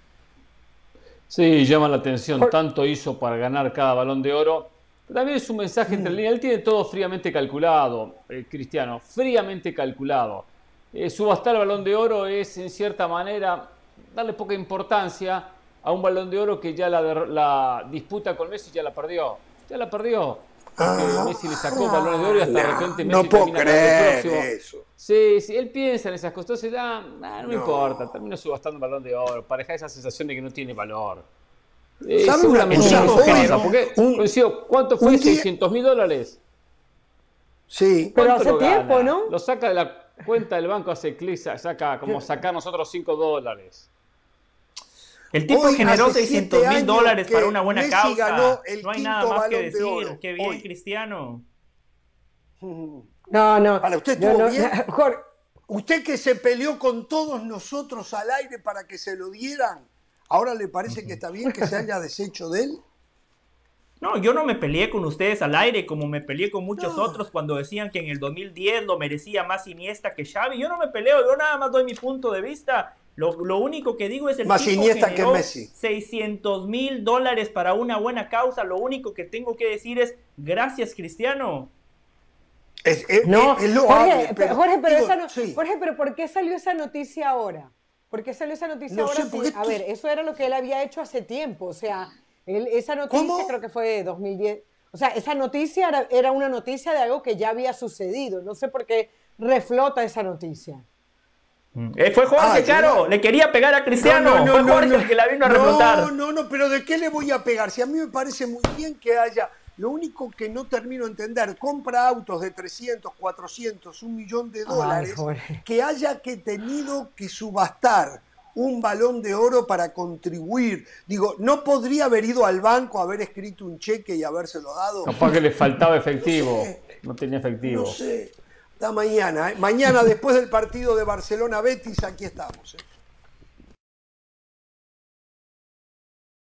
Sí, llama la atención, tanto hizo para ganar cada balón de oro. También es un mensaje entre mm. líneas, él tiene todo fríamente calculado, eh, Cristiano, fríamente calculado. Eh, subastar el balón de oro es en cierta manera darle poca importancia a un balón de oro que ya la, disputa con Messi ya la perdió. Ya la perdió. Ah, Messi le sacó balones de oro y hasta de repente Messi no puedo creer eso. Sí, sí, él piensa en esas cosas, entonces ah, no, me importa, termino subastando un balón de oro para dejar esa sensación de que no tiene valor. Eh, seguramente ¿Cuánto fue? ¿600 mil dólares? Sí. Pero hace tiempo, ¿no? Lo saca de la cuenta del banco, hace clic, saca como sacar nosotros 5 dólares. El tipo generó 600 mil dólares para una buena causa. no hay nada más que decir. Qué bien, Cristiano. No, no. Para usted estuvo bien. [LAUGHS] Usted que se peleó con todos nosotros al aire para que se lo dieran, ¿ahora le parece que está bien que se haya deshecho de él? No, yo no me peleé con ustedes al aire como me peleé con muchos otros cuando decían que en el 2010 lo merecía más Iniesta que Xavi. Yo no me peleo, yo nada más doy mi punto de vista lo, único que digo es el Más tipo Iniesta que Messi. 600 mil dólares para una buena causa. Lo único que tengo que decir es gracias, Cristiano. no, Jorge, pero, Jorge, pero ¿por qué salió esa noticia ahora? ¿Por qué salió esa noticia ahora? a ver, eso era lo que él había hecho hace tiempo. O sea, esa noticia creo que fue de 2010. O sea, esa noticia era, era una noticia de algo que ya había sucedido. No sé por qué reflota esa noticia. Eh, fue Jorge, ah, claro, le quería pegar a Cristiano. No, fue Jorge el que la vino a remontar. No, no, no, pero ¿de qué le voy a pegar? Si a mí me parece muy bien que haya. Lo único que no termino de entender, compra autos de 300, 400, un millón de dólares, que haya que tenido que subastar un balón de oro para contribuir. Digo, ¿no podría haber ido al banco, haber escrito un cheque y habérselo dado? Capaz que le faltaba efectivo. No, tenía efectivo. No sé. Hasta mañana. ¿eh? Mañana, después del partido de Barcelona-Betis, aquí estamos. ¿eh?